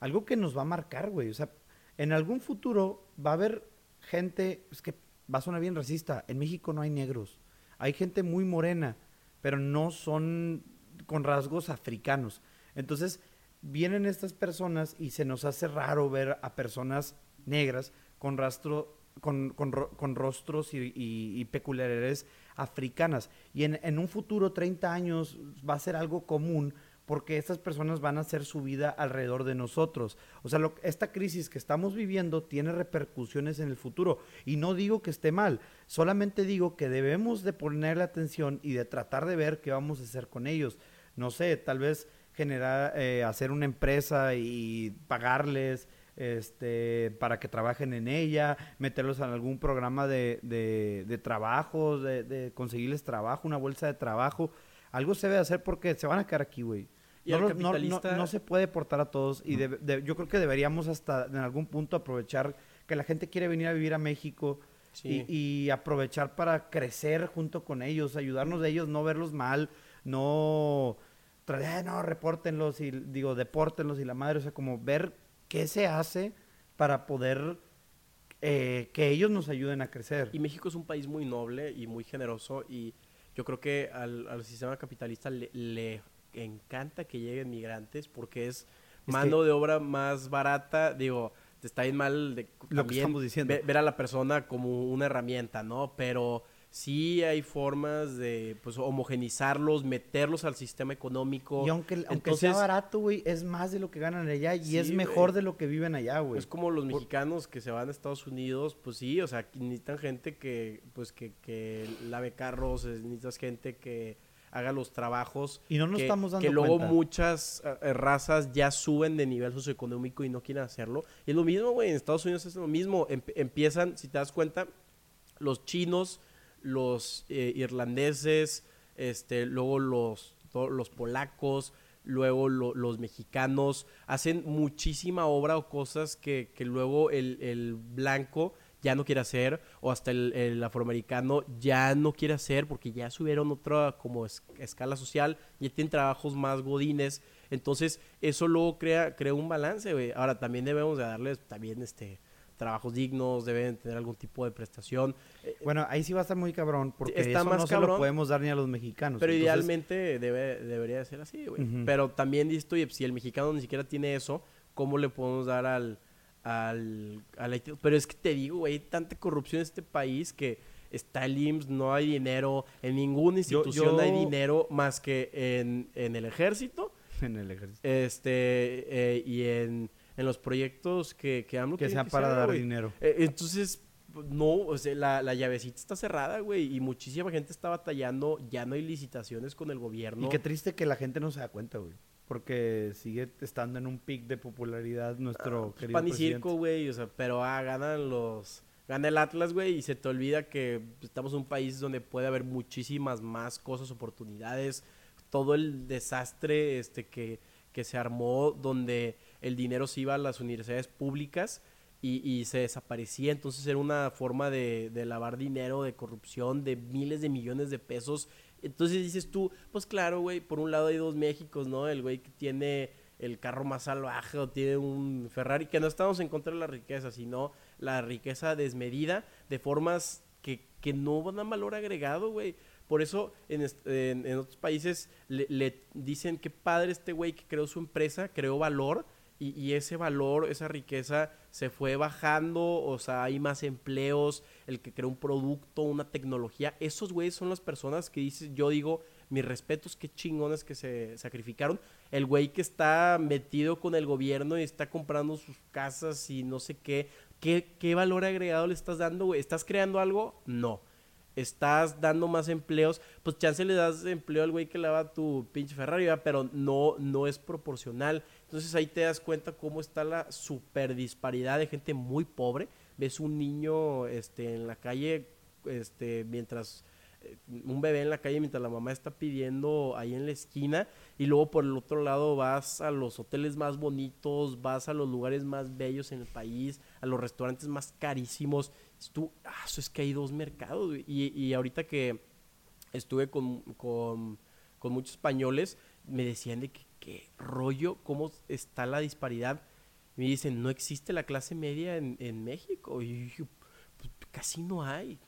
algo que nos va a marcar, güey. O sea, en algún futuro va a haber gente, es que va a sonar bien racista, en México no hay negros. Hay gente muy morena, pero no son con rasgos africanos. Entonces, vienen estas personas y se nos hace raro ver a personas negras con rastro con, con con rostros y, y- y peculiaridades africanas. Y en, en un futuro, 30 años, va a ser algo común porque estas personas van a hacer su vida alrededor de nosotros. O sea, lo- esta crisis que estamos viviendo tiene repercusiones en el futuro. Y no digo que esté mal, solamente digo que debemos de ponerle atención y de tratar de ver qué vamos a hacer con ellos. No sé, tal vez generar, eh, hacer una empresa y pagarles este, para que trabajen en ella, meterlos en algún programa de, de, de trabajo, de, de conseguirles trabajo, una bolsa de trabajo. Algo se debe hacer porque se van a quedar aquí, güey. No, no- no- se puede portar a todos y de- yo creo que deberíamos hasta en algún punto aprovechar que la gente quiere venir a vivir a México Sí. y, y aprovechar para crecer junto con ellos, ayudarnos de ellos, no verlos mal, no "Ah, no, repórtenlos y digo, depórtenlos y la madre, o sea, como ver qué se hace para poder eh, que ellos nos ayuden a crecer. Y México es un país muy noble y muy generoso y yo creo que al, al sistema capitalista le, le encanta que lleguen migrantes porque es Es mano de obra más barata. Digo, está bien mal de, Lo que estamos diciendo. ve- ver a la persona como una herramienta, ¿no? Pero sí hay formas de pues homogenizarlos, meterlos al sistema económico. Y aunque, sea barato, güey, es más de lo que ganan allá y Sí, es mejor de lo que viven allá, güey. Es como los mexicanos que se van a Estados Unidos, pues sí, o sea, necesitan gente que, pues que, que lave carros, eh, necesitas gente que haga los trabajos. Y no nos que, estamos dando Que luego cuenta. muchas eh, razas ya suben de nivel socioeconómico y no quieren hacerlo. Y es lo mismo, güey, en Estados Unidos es lo mismo. Em- empiezan, si te das cuenta, los chinos, los eh, irlandeses, este, luego los, los polacos, luego lo- los mexicanos, hacen muchísima obra o cosas que, que luego el, el blanco ya no quiere hacer, o hasta el, el afroamericano ya no quiere hacer porque ya subieron otra como es- escala social, ya tienen trabajos más godines, entonces eso luego crea, crea un balance, güey. Ahora también debemos de darles también este trabajos dignos, deben tener algún tipo de prestación. Eh, Bueno, ahí sí va a estar muy cabrón, porque Está eso más no se lo podemos dar ni a los mexicanos. Pero Entonces, idealmente debe, debería de ser así, güey. Pero también dices tú, "Oye, si el mexicano ni siquiera tiene eso, ¿cómo le podemos dar al, al, al- Pero es que te digo, güey, hay tanta corrupción en este país que está el IMSS, no hay dinero, en ninguna institución yo- hay dinero más que en, en el ejército En el ejército. este eh, y en, en los proyectos que, que AMLO Que sea para dar dinero. Eh, entonces, no, o sea, la, la llavecita está cerrada, güey, y muchísima gente está batallando, ya no hay licitaciones con el gobierno. Y qué triste que la gente no se da cuenta, güey. Porque sigue estando en un pic de popularidad nuestro Pues, querido pan y presidente. circo, güey, o sea, pero ah, ganan los... Gana el Atlas, güey, y se te olvida que estamos en un país donde puede haber muchísimas más cosas, oportunidades, todo el desastre este que, que se armó donde el dinero se iba a las universidades públicas y, y se desaparecía, entonces era una forma de, lavar dinero, de corrupción, de miles de millones de pesos. Entonces dices tú, pues claro, güey, por un lado hay dos Méxicos, ¿no? El güey que tiene el carro más salvaje o tiene un Ferrari, que no estamos en contra de la riqueza, sino la riqueza desmedida de formas que, que no van a valor agregado, güey. Por eso en, en- en otros países le, le dicen qué padre este güey que creó su empresa, creó valor y, y ese valor, esa riqueza se fue bajando, o sea, hay más empleos, el que creó un producto, una tecnología, esos güeyes son las personas que dices, yo digo, mis respetos, qué chingones que se sacrificaron. El güey que está metido con el gobierno y está comprando sus casas y no sé qué, ¿qué, qué valor agregado le estás dando, güey? ¿Estás creando algo? No. Estás dando más empleos, pues chance le das empleo al güey que lava tu pinche Ferrari, pero no, no es proporcional. Entonces ahí te das cuenta cómo está la super disparidad de gente muy pobre. Ves un niño este, en la calle este, mientras eh, un bebé en la calle mientras la mamá está pidiendo ahí en la esquina y luego por el otro lado vas a los hoteles más bonitos, vas a los lugares más bellos en el país, a los restaurantes más carísimos. Tú, ah, eso es que hay dos mercados. Y, y ahorita que estuve con, con, con muchos españoles, me decían de que qué rollo, cómo está la disparidad. Me dicen, no existe la clase media en, México. Y yo pues casi no hay.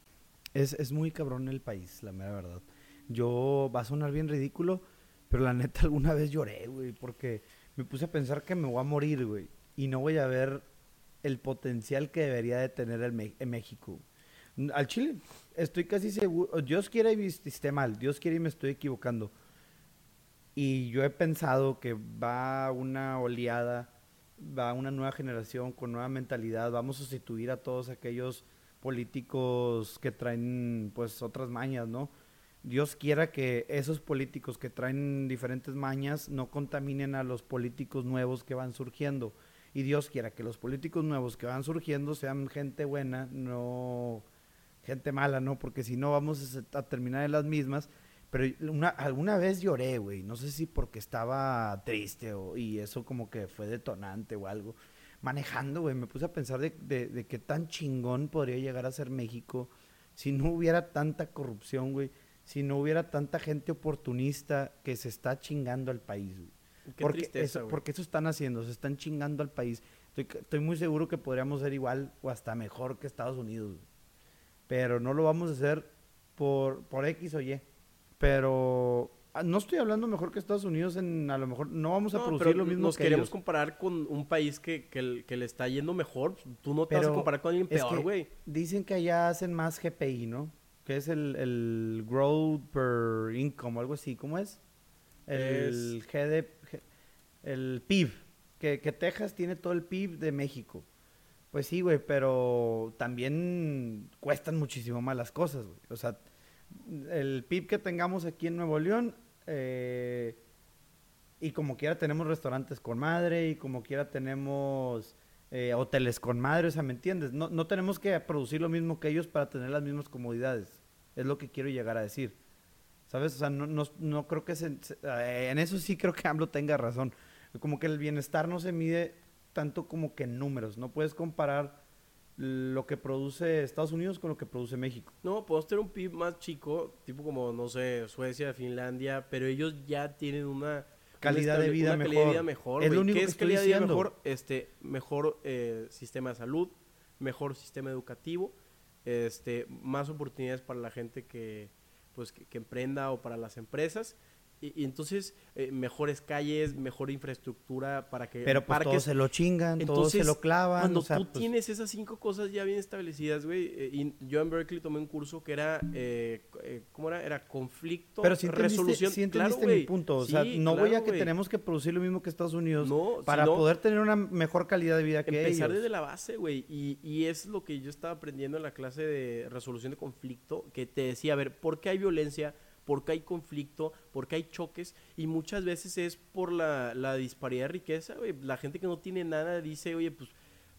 Es, es muy cabrón el país, la mera verdad. Yo, va a sonar bien ridículo, pero la neta alguna vez lloré, güey, porque me puse a pensar que me voy a morir, güey, y no voy a ver el potencial que debería de tener el en México. Al Chile, estoy casi seguro, Dios quiera y esté mal, Dios quiere y me estoy equivocando. Y yo he pensado que va una oleada, va una nueva generación con nueva mentalidad, vamos a sustituir a todos aquellos políticos que traen pues otras mañas, ¿no? Dios quiera que esos políticos que traen diferentes mañas no contaminen a los políticos nuevos que van surgiendo. Y Dios quiera que los políticos nuevos que van surgiendo sean gente buena, no gente mala, ¿no? Porque si no vamos a, terminar en las mismas. Pero una, alguna vez lloré, güey. No sé si porque estaba triste o, y eso como que fue detonante o algo. Manejando, güey, me puse a pensar de, de, de qué tan chingón podría llegar a ser México si no hubiera tanta corrupción, güey. Si no hubiera tanta gente oportunista que se está chingando al país, güey. Qué porque, tristeza, eso, güey. porque eso están haciendo, se están chingando al país. Estoy, estoy muy seguro que podríamos ser igual o hasta mejor que Estados Unidos. güey. Pero no lo vamos a hacer por, por X o Y. Pero ah, no estoy hablando mejor que Estados Unidos en a lo mejor no vamos a No, producir pero lo mismo nos que queremos ellos. comparar con un país que, que, que le está yendo mejor. Tú no te vas a comparar con alguien es peor, que güey. Dicen que allá hacen más GPI, ¿no? Que es el, el growth per income, algo así. ¿Cómo es? El GD, G- el PIB. Que, que Texas tiene todo el PIB de México. Pues sí, güey, pero también cuestan muchísimo más las cosas, güey. O sea, el PIB que tengamos aquí en Nuevo León, eh, y como quiera tenemos restaurantes con madre, y como quiera tenemos eh, hoteles con madre, o sea, ¿me entiendes? No, no tenemos que producir lo mismo que ellos para tener las mismas comodidades. Es lo que quiero llegar a decir. ¿Sabes? O sea, no, no, no creo que eh, en eso sí creo que AMLO tenga razón. Como que el bienestar no se mide tanto como que en números. No puedes comparar lo que produce Estados Unidos con lo que produce México. No, podemos tener un PIB más chico, tipo como, no sé, Suecia, Finlandia, pero ellos ya tienen una Calidad una de vida una calidad de mejor. vida mejor. Es lo único ¿Qué que es calidad de vida mejor? Este, mejor eh, sistema de salud, mejor sistema educativo, este, más oportunidades para la gente que, pues, que, que emprenda o para las empresas. Y, y entonces, eh, mejores calles, mejor infraestructura para que... Pero pues todos se lo chingan, todos se lo clavan. Cuando o sea, tú pues, tienes esas cinco cosas ya bien establecidas, güey, eh, y yo en Berkeley tomé un curso que era, eh, eh, ¿cómo era? Era conflicto, Pero si resolución. sí Claro, entendiste mi punto. O sea, Sí, no voy a claro, que güey. tenemos que producir lo mismo que Estados Unidos No, para sino poder tener una mejor calidad de vida que Empezar ellos. desde la base, güey. Y, y es lo que yo estaba aprendiendo en la clase de resolución de conflicto, que te decía, a ver, ¿por qué hay violencia? ¿Por qué hay conflicto? ¿Por qué hay choques? Y muchas veces es por la, la disparidad de riqueza, güey. La gente que no tiene nada dice, oye, pues,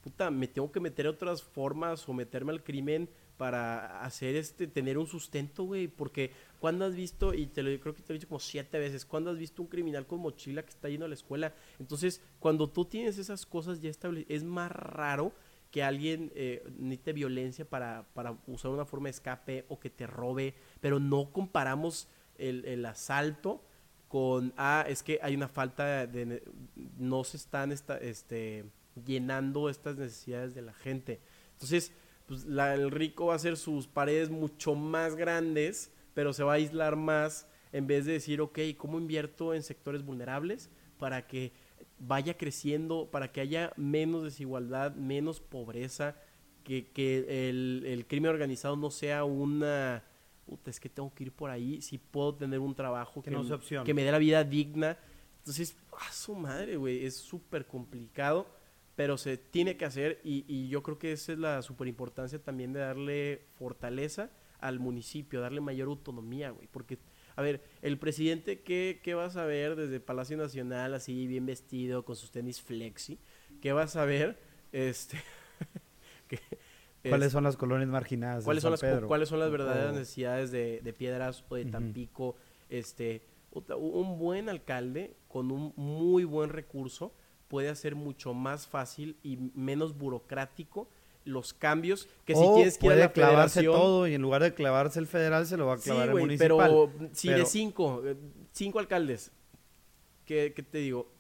puta, me tengo que meter a otras formas o meterme al crimen para hacer este, tener un sustento, güey. Porque cuando has visto, y te lo creo que te lo he dicho como siete veces, cuando has visto un criminal con mochila que está yendo a la escuela? Entonces, cuando tú tienes esas cosas ya establecidas, es más raro que alguien eh, necesite violencia para, para usar una forma de escape o que te robe, pero no comparamos el, el asalto con, ah, es que hay una falta de, no se están esta, este, llenando estas necesidades de la gente. Entonces, pues la- el rico va a hacer sus paredes mucho más grandes, pero se va a aislar más en vez de decir, ok, ¿cómo invierto en sectores vulnerables para que vaya creciendo, para que haya menos desigualdad, menos pobreza, que, que el, el crimen organizado no sea una... Puta, es que tengo que ir por ahí, si puedo tener un trabajo Que no sea opción. que me dé la vida digna. Entonces, a su madre, güey, es súper complicado, pero se tiene que hacer y, y yo creo que esa es la súper importancia también de darle fortaleza al municipio, darle mayor autonomía, güey, porque, a ver, el presidente, ¿qué, qué vas a ver desde Palacio Nacional, así bien vestido, con sus tenis flexi? ¿Qué vas a ver? Este... que- ¿Cuáles es- son las colonias marginadas? ¿Cuáles son, las, Pedro? ¿Cuáles son las verdaderas O- necesidades de, de Piedras o de. Tampico? Este, un buen alcalde con un muy buen recurso puede hacer mucho más fácil y menos burocrático los cambios que si tienes que ir a la clavarse federación. todo y en lugar de clavarse el federal se lo va a Sí, clavar el güey, municipal. pero si de Pero- cinco, eh, cinco alcaldes, ¿qué, qué te digo?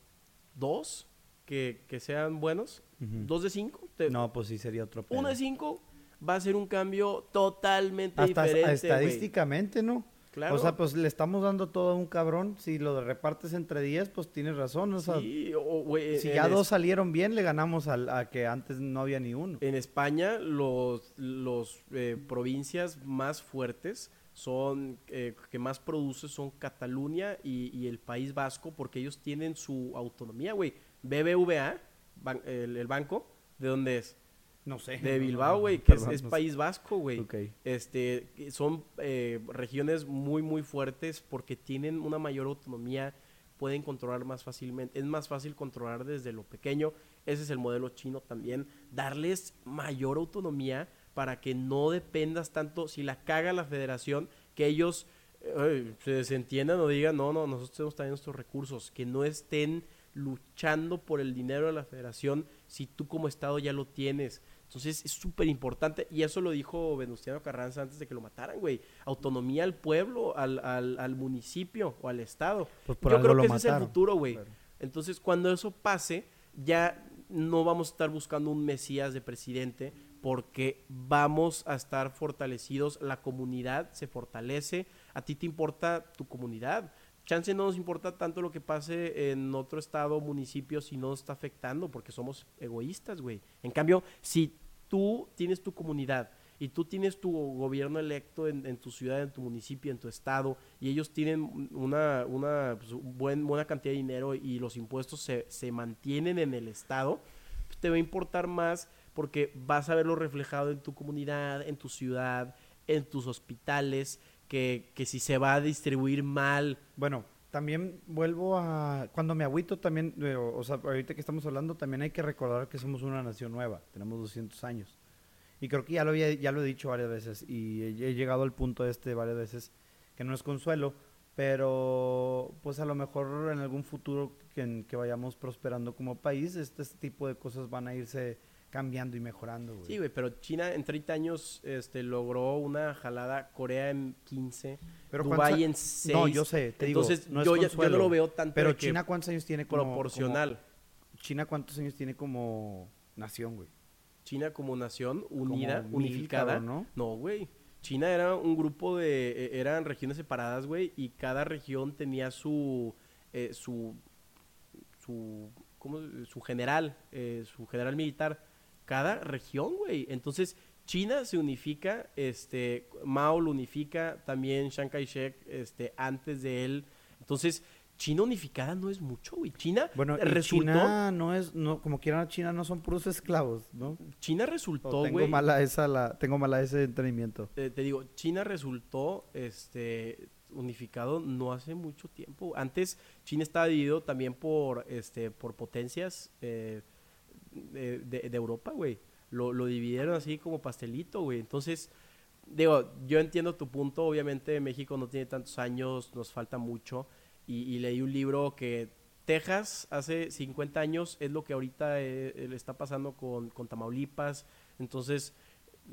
¿Dos que, que sean buenos? ¿Dos de cinco? Te- No, pues sí sería otro pedo. Uno de cinco va a ser un cambio totalmente Hasta diferente. estadísticamente, ¿no? Claro. O sea, pues le estamos dando todo a un cabrón. Si lo repartes entre 10, pues tienes razón. O sea, Sí, güey, si ya es- dos salieron bien, le ganamos al, a que antes no había ni uno. En España, los, los eh, provincias más fuertes son, eh, que más produce son Cataluña y, y el País Vasco, porque ellos tienen su autonomía, güey. BBVA, ban- el, el banco, ¿de dónde es? No sé. De Bilbao, güey, que perdón, es, es no sé. País Vasco, güey. Ok. Este, son eh, regiones muy, muy fuertes porque tienen una mayor autonomía, pueden controlar más fácilmente. Es más fácil controlar desde lo pequeño. Ese es el modelo chino también. Darles mayor autonomía para que no dependas tanto. Si la caga la federación, que ellos eh, se desentiendan o digan, no, no, nosotros tenemos también nuestros recursos. Que no estén luchando por el dinero de la federación si tú como Estado ya lo tienes. Entonces es súper importante y eso lo dijo Venustiano Carranza antes de que lo mataran, güey. Autonomía al pueblo, al, al, al municipio o al Estado. Pues por Yo creo que ese es el futuro, güey. Claro. Entonces cuando eso pase, ya no vamos a estar buscando un mesías de presidente porque vamos a estar fortalecidos, la comunidad se fortalece, a ti te importa tu comunidad. Chance no nos importa tanto lo que pase en otro estado municipio si no nos está afectando porque somos egoístas, güey. En cambio, si tú tienes tu comunidad y tú tienes tu gobierno electo en, en tu ciudad, en tu municipio, en tu estado, y ellos tienen una, una pues, buen, buena cantidad de dinero y los impuestos se, se mantienen en el estado, pues, te va a importar más porque vas a verlo reflejado en tu comunidad, en tu ciudad, en tus hospitales, que, que si se va a distribuir mal, Bueno, también vuelvo a... Cuando me agüito también, eh, o o sea, ahorita que estamos hablando, también hay que recordar que somos una nación nueva, tenemos 200 años. Y creo que ya lo, ya lo he dicho varias veces y he, llegado al punto este varias veces, que no es consuelo, pero pues a lo mejor en algún futuro que, vayamos prosperando como país, este tipo de cosas van a irse cambiando y mejorando. güey. Sí, güey, pero China en 30 años este, logró una jalada, Corea en 15, Pero Dubái ¿cuántos- en 6. No, yo sé, te digo, Entonces, no es yo, ya- yo no lo veo tanto Pero de China, ¿cuántos años tiene como... proporcional. como- China, ¿cuántos años tiene como nación, güey? China como nación unida, mil, unificada. cabrón, ¿no? No, güey. China era un grupo de, eh, eran regiones separadas, güey, y cada región tenía su, eh, su, su, ¿cómo? su general, eh, su general militar. Cada región, güey. Entonces, China se unifica, este, Mao lo unifica, también Chiang Kai-shek, este, antes de él. Entonces, China unificada no es mucho, güey. China Bueno, resultó, China no es, no, como quieran, China no son puros esclavos, ¿no? China resultó, tengo güey. mala esa, la, tengo mala ese entendimiento. te, te digo, China resultó este unificado no hace mucho tiempo. Antes China estaba dividido también por este por potencias eh, de, Europa, güey. Lo, lo dividieron así como pastelito, güey. Entonces, digo, yo entiendo tu punto. Obviamente México no tiene tantos años, nos falta mucho. Y, leí un libro que Texas hace 50 años es lo que ahorita eh, le está pasando con, con Tamaulipas. Entonces,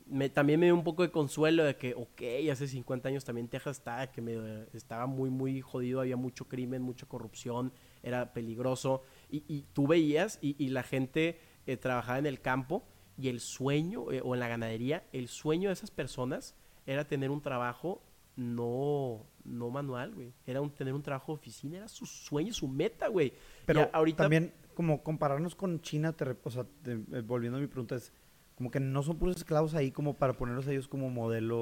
me, también me dio un poco de consuelo de que, ok, hace 50 años también Texas estaba, que me, estaba muy, muy jodido, había mucho crimen, mucha corrupción, era peligroso. Y, y tú veías y la gente eh, trabajaba en el campo y el sueño, eh, o en la ganadería, el sueño de esas personas era tener un trabajo no, no manual, güey. Era un, tener un trabajo de oficina, era su sueño, su meta, güey. Pero a- ahorita también, como compararnos con China, te o sea, te- eh, volviendo a mi pregunta, es como que no son puros esclavos ahí como para ponerlos a ellos como modelo.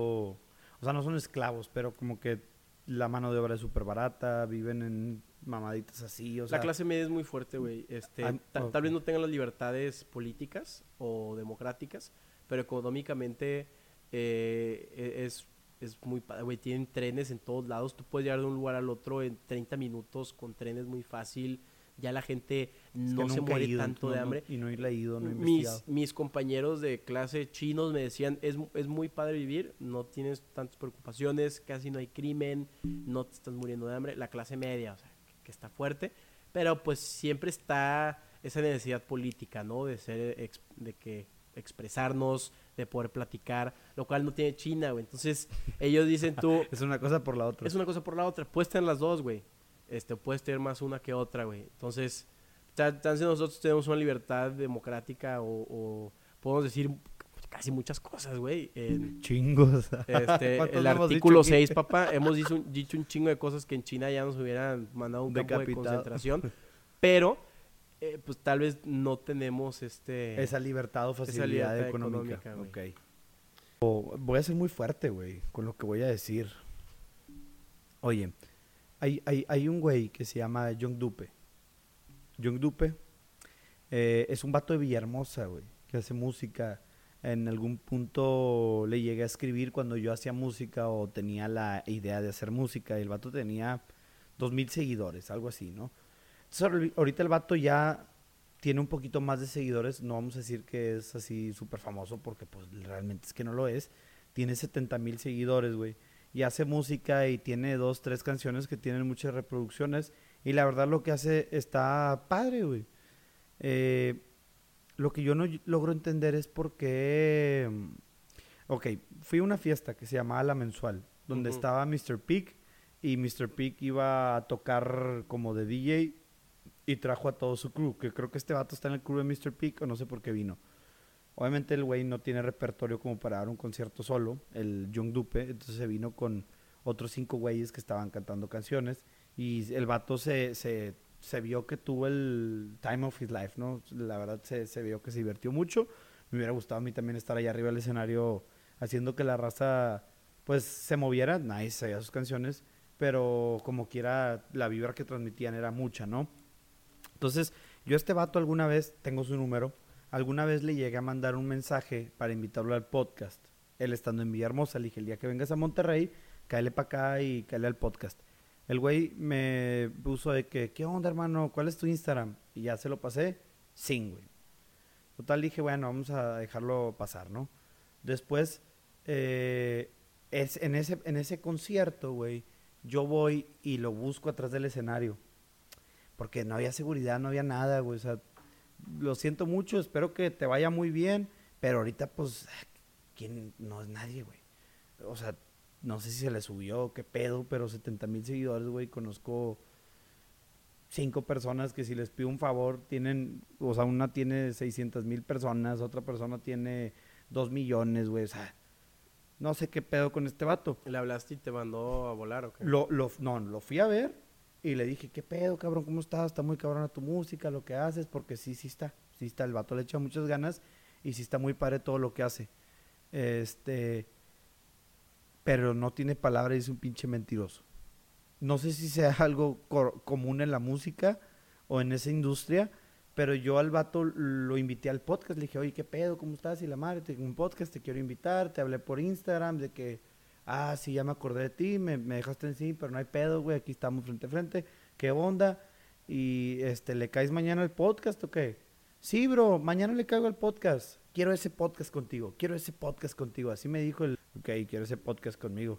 O sea, no son esclavos, pero como que la mano de obra es súper barata, viven en mamaditas así, o sea... la clase media es muy fuerte, güey. Este, Ah, ta-. Tal vez no tengan las libertades políticas o democráticas, pero económicamente eh, e- es, es muy padre, güey. Tienen trenes en todos lados. Tú puedes llegar de un lugar al otro en 30 minutos con trenes muy fácil. Ya la gente es que no se muere ido, tanto no- de no- hambre. y no he leído, no he mis, investigado. mis compañeros de clase chinos me decían, es, es muy padre vivir, no tienes tantas preocupaciones, casi no hay crimen, no te estás muriendo de hambre. La clase media, o sea, que, está fuerte, pero pues siempre está esa necesidad política, ¿no? De ser, ex- de que expresarnos, de poder platicar, lo cual no tiene China, güey. Entonces, ellos dicen tú, Es una cosa por la otra. es una cosa por la otra. Puedes tener las dos, güey. Este, puedes tener más una que otra, güey. Entonces, ta- tan si nosotros tenemos una libertad democrática o, o podemos decir casi muchas cosas, güey. En, Chingos. este, ¿Cuántos el artículo aquí? 6, papá, hemos dicho un, dicho un chingo de cosas que en China ya nos hubieran mandado un campo de Decapitado. concentración. Pero, eh, pues tal vez no tenemos este... Esa libertad o facilidad libertad económica. económica. O- voy a ser muy fuerte, güey, con lo que voy a decir. Oye, hay, hay, hay un güey que se llama Young Dupe. Young Dupe eh, es un vato de Villahermosa, güey, que hace música. En algún punto le llegué a escribir cuando yo hacía música o tenía la idea de hacer música. Y el vato tenía dos mil seguidores, algo así, ¿no? Entonces, ahori- ahorita el vato ya tiene un poquito más de seguidores. No vamos a decir que es así súper famoso porque pues realmente es que no lo es. Tiene 70 mil seguidores, güey. Y hace música y tiene dos, tres canciones que tienen muchas reproducciones. Y la verdad lo que hace está padre, güey. Eh, lo que yo no logro entender es por qué... mm, Ok, fui a una fiesta que se llamaba La Mensual, donde estaba Mr. Peak y Mr. Peak iba a tocar como de DJ y trajo a todo su crew, que creo que este vato está en el crew de Mr. Peak o no sé por qué vino. Obviamente el güey no tiene repertorio como para dar un concierto solo, el Young Dupe, entonces se vino con otros cinco güeyes que estaban cantando canciones y el vato se, se, se vio que tuvo el time of his life, ¿no? La verdad se, se vio que se divirtió mucho. Me hubiera gustado a mí también estar allá arriba del escenario haciendo que la raza pues se moviera, nadie sabía sus canciones, pero como quiera la vibra que transmitían era mucha, ¿no? Entonces, yo a este vato alguna vez, tengo su número, alguna vez le llegué a mandar un mensaje para invitarlo al podcast. Él estando en Villahermosa, le dije, el día que vengas a Monterrey, cáele para acá y cáele al podcast. El güey me puso de que, ¿qué onda, hermano? ¿Cuál es tu Instagram? Y ya se lo pasé, sin, güey. Total, dije, bueno, vamos a dejarlo pasar, ¿no? Después, eh, es, en, ese, en ese concierto, güey, yo voy y lo busco atrás del escenario. Porque no había seguridad, no había nada, güey. O sea, lo siento mucho, espero que te vaya muy bien. Pero ahorita, pues, ¿quién? No es nadie, güey. O sea, no sé si se le subió, qué pedo, pero 70 mil seguidores, güey. Conozco cinco personas que si les pido un favor tienen, o sea, una tiene 600 mil personas, otra persona tiene 2 millones, güey. O sea, no sé qué pedo con este vato. ¿Le hablaste y te mandó a volar o qué? Lo, lo, no, lo fui a ver y le dije, ¿qué pedo, cabrón? ¿Cómo estás? Está muy cabrona tu música, lo que haces, porque sí, sí está. Sí está, el vato le echa muchas ganas y sí está muy padre todo lo que hace. Este, pero no tiene palabra y es un pinche mentiroso. No sé si sea algo común en la música o en esa industria, pero yo al vato lo invité al podcast. Le dije, oye, ¿qué pedo? ¿Cómo estás? Y la madre, tengo un podcast, te quiero invitar. Te hablé por Instagram de que, ah, sí, ya me acordé de ti, me, me dejaste en sí, pero no hay pedo, güey, aquí estamos frente a frente. ¿Qué onda? Y, este, ¿le caes mañana al podcast o qué? Sí, bro, mañana le caigo al podcast. Quiero ese podcast contigo, quiero ese podcast contigo. Así me dijo el, ok, quiero ese podcast conmigo.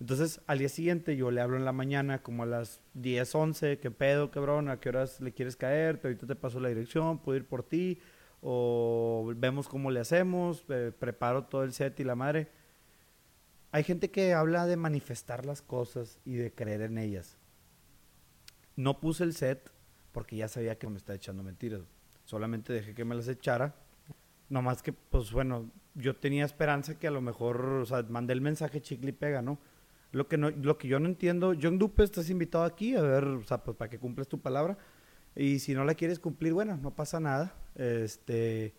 Entonces, al día siguiente yo le hablo en la mañana, como a las 10, 11, ¿qué pedo, cabrón? ¿A qué horas le quieres caer? Ahorita te paso la dirección, puedo ir por ti, o vemos cómo le hacemos, eh, preparo todo el set y la madre. Hay gente que habla de manifestar las cosas y de creer en ellas. No puse el set porque ya sabía que me estaba echando mentiras. Solamente dejé que me las echara. No más que, pues bueno, yo tenía esperanza que a lo mejor, o sea, mandé el mensaje chicle y pega, ¿no? Lo que, no, lo que yo no entiendo, John Dupe, estás invitado aquí, a ver, o sea, pues para que cumples tu palabra. Y si no la quieres cumplir, bueno, no pasa nada. Este,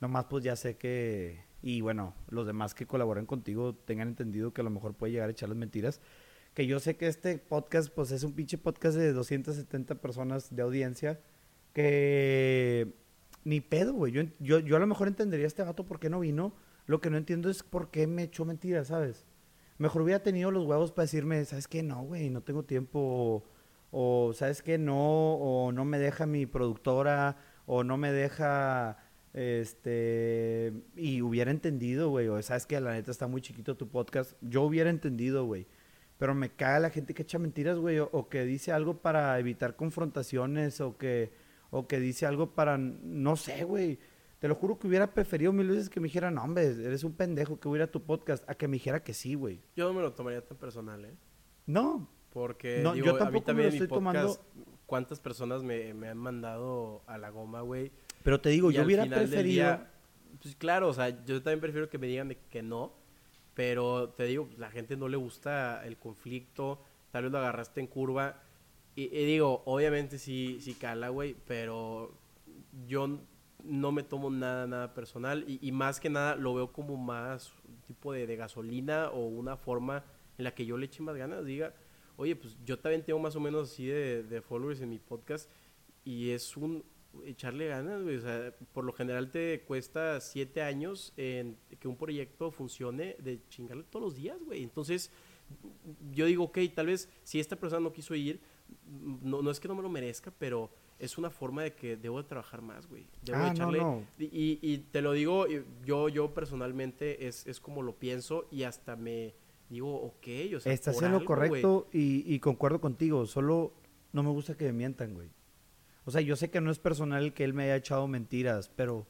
nomás pues ya sé que, y bueno, los demás que colaboran contigo tengan entendido que a lo mejor puede llegar a echar las mentiras. Que yo sé que este podcast, pues es un pinche podcast de 270 personas de audiencia, que ni pedo, güey. Yo, yo, yo a lo mejor entendería este vato por qué no vino. Lo que no entiendo es por qué me echó mentiras, ¿sabes? Mejor hubiera tenido los huevos para decirme, ¿sabes qué? No, güey, no tengo tiempo. O, o, ¿sabes qué? No, o no me deja mi productora, o no me deja, este, y hubiera entendido, güey, o sabes que la neta está muy chiquito tu podcast, yo hubiera entendido, güey. Pero me caga la gente que echa mentiras, güey, o que dice algo para evitar confrontaciones, o que, o que dice algo para, no sé, güey. Te lo juro que hubiera preferido mil veces que me dijera, no, hombre, eres un pendejo que hubiera tu podcast, a que me dijera que sí, güey. Yo no me lo tomaría tan personal, ¿eh? No, Porque No, digo, yo a mí tampoco me también lo mi estoy podcast, ¿cuántas personas me, me han mandado a la goma, güey? pero te digo, Y yo hubiera preferido... día, pues claro, o sea, yo también prefiero que me digan de que no, pero te digo, la gente no le gusta el conflicto, tal vez lo agarraste en curva, y, digo, obviamente sí, sí cala, güey, pero yo no me tomo nada, nada personal, y, más que nada lo veo como más tipo de, gasolina o una forma en la que yo le eche más ganas, diga, oye, pues yo también tengo más o menos así de, followers en mi podcast, y es un echarle ganas, güey. O sea, por lo general te cuesta siete años que un proyecto funcione de chingarle todos los días, güey. Entonces, yo digo, ok, tal vez si esta persona no quiso ir, no, no es que no me lo merezca, pero es una forma de que debo de trabajar más, güey. Debo de Ah, no, echarle... no. Y, y- y te lo digo, yo, yo personalmente es, es como lo pienso y hasta me digo, ok, o sea, Estás en lo correcto y, y concuerdo contigo. Solo no me gusta que me mientan, güey. O sea, yo sé que no es personal que él me haya echado mentiras, pero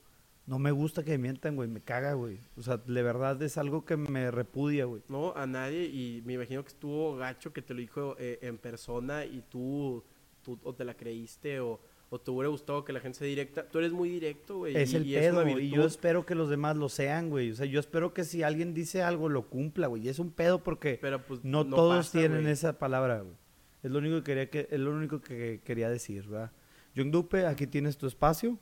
no me gusta que me mientan, güey. Me caga, güey. O sea, de verdad es algo que me repudia, güey. No, a nadie y me imagino que estuvo gacho que te lo dijo eh, en persona y tú, tú o te la creíste o, o te hubiera gustado que la gente sea directa. Tú eres muy directo, güey. Es y- el y es una pedo, y yo espero que los demás lo sean, güey. O sea, yo espero que si alguien dice algo, lo cumpla, güey. Y es un pedo porque Pero pues no, todos pasa, tienen esa palabra, güey. Es lo único que quería, que, es lo único que quería decir, ¿verdad? John Dupe, aquí tienes tu espacio.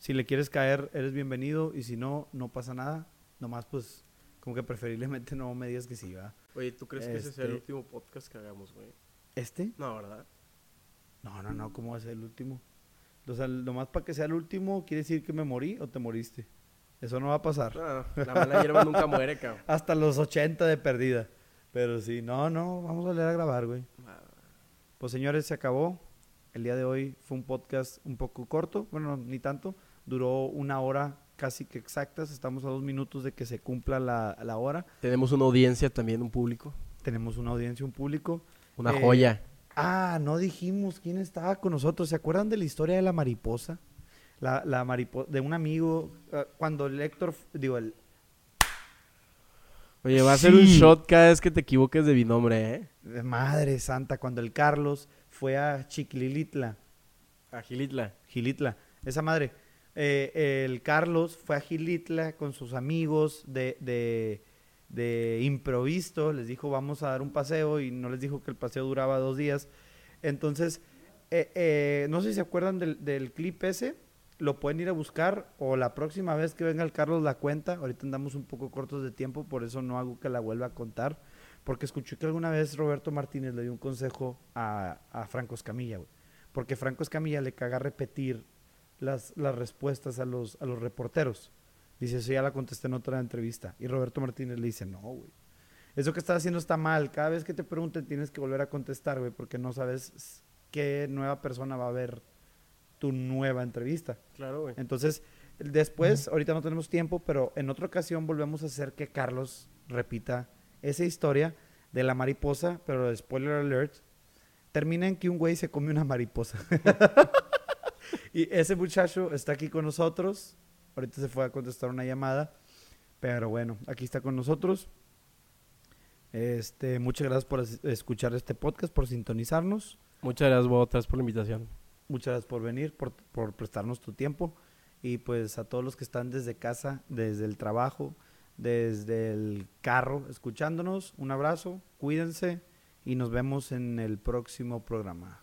Si le quieres caer, eres bienvenido. Y si no, no pasa nada. Nomás, pues, como que preferiblemente no me digas que sí, ¿verdad? Oye, ¿tú crees que ese sea el Este- último podcast que hagamos, güey? ¿Este? No, ¿verdad? No, no, no. ¿Cómo va a ser el último? O sea, nomás para que sea el último, ¿quiere decir que me morí o te moriste? Eso no va a pasar. No, la mala hierba nunca muere, cabrón. Hasta los 80 de perdida. Pero sí, no, no, vamos a volver a grabar, güey. Pues señores, se acabó. El día de hoy fue un podcast un poco corto, bueno, ni tanto. Duró una hora casi que exactas. Estamos a dos minutos de que se cumpla la, la hora. Tenemos una audiencia también, un público. Tenemos una audiencia, un público. Una Eh, joya. Ah, no dijimos quién estaba con nosotros. ¿Se acuerdan de la historia de la mariposa? La, la mariposa, de un amigo, eh, cuando el Héctor, digo, el, Oye, va a ser un shot cada vez que te equivoques de binombre, ¿eh? de Madre Santa, cuando el Carlos fue a Chiquilitla, A Gilitla. Gilitla, esa madre. Eh, el Carlos fue a Gilitla con sus amigos de, de, improviso, les dijo vamos a dar un paseo y no les dijo que el paseo duraba dos días. Entonces, eh, eh, no sé si se acuerdan del, clip ese, lo pueden ir a buscar o la próxima vez que venga el Carlos la cuenta, ahorita andamos un poco cortos de tiempo, por eso no hago que la vuelva a contar, porque escuché que alguna vez Roberto Martínez le dio un consejo a, a Franco Escamilla, porque Franco Escamilla le caga repetir las, las respuestas a los, a los reporteros. Dice, eso ya la contesté en otra entrevista. Y Roberto Martínez le dice, no, güey. Eso que estás haciendo está mal. Cada vez que te pregunten tienes que volver a contestar, güey, porque no sabes qué nueva persona va a ver tu nueva entrevista. Claro, güey. Entonces, después, ahorita no tenemos tiempo, pero en otra ocasión volvemos a hacer que Carlos repita esa historia de la mariposa, pero spoiler alert, termina en que un güey se come una mariposa. y ese muchacho está aquí con nosotros. Ahorita se fue a contestar una llamada, pero bueno, aquí está con nosotros. Este, muchas gracias por es- escuchar este podcast, por sintonizarnos. Muchas gracias, Botas, por la invitación. Muchas gracias por venir, por, por prestarnos tu tiempo. Y pues a todos los que están desde casa, desde el trabajo, desde el carro, escuchándonos, un abrazo, cuídense y nos vemos en el próximo programa.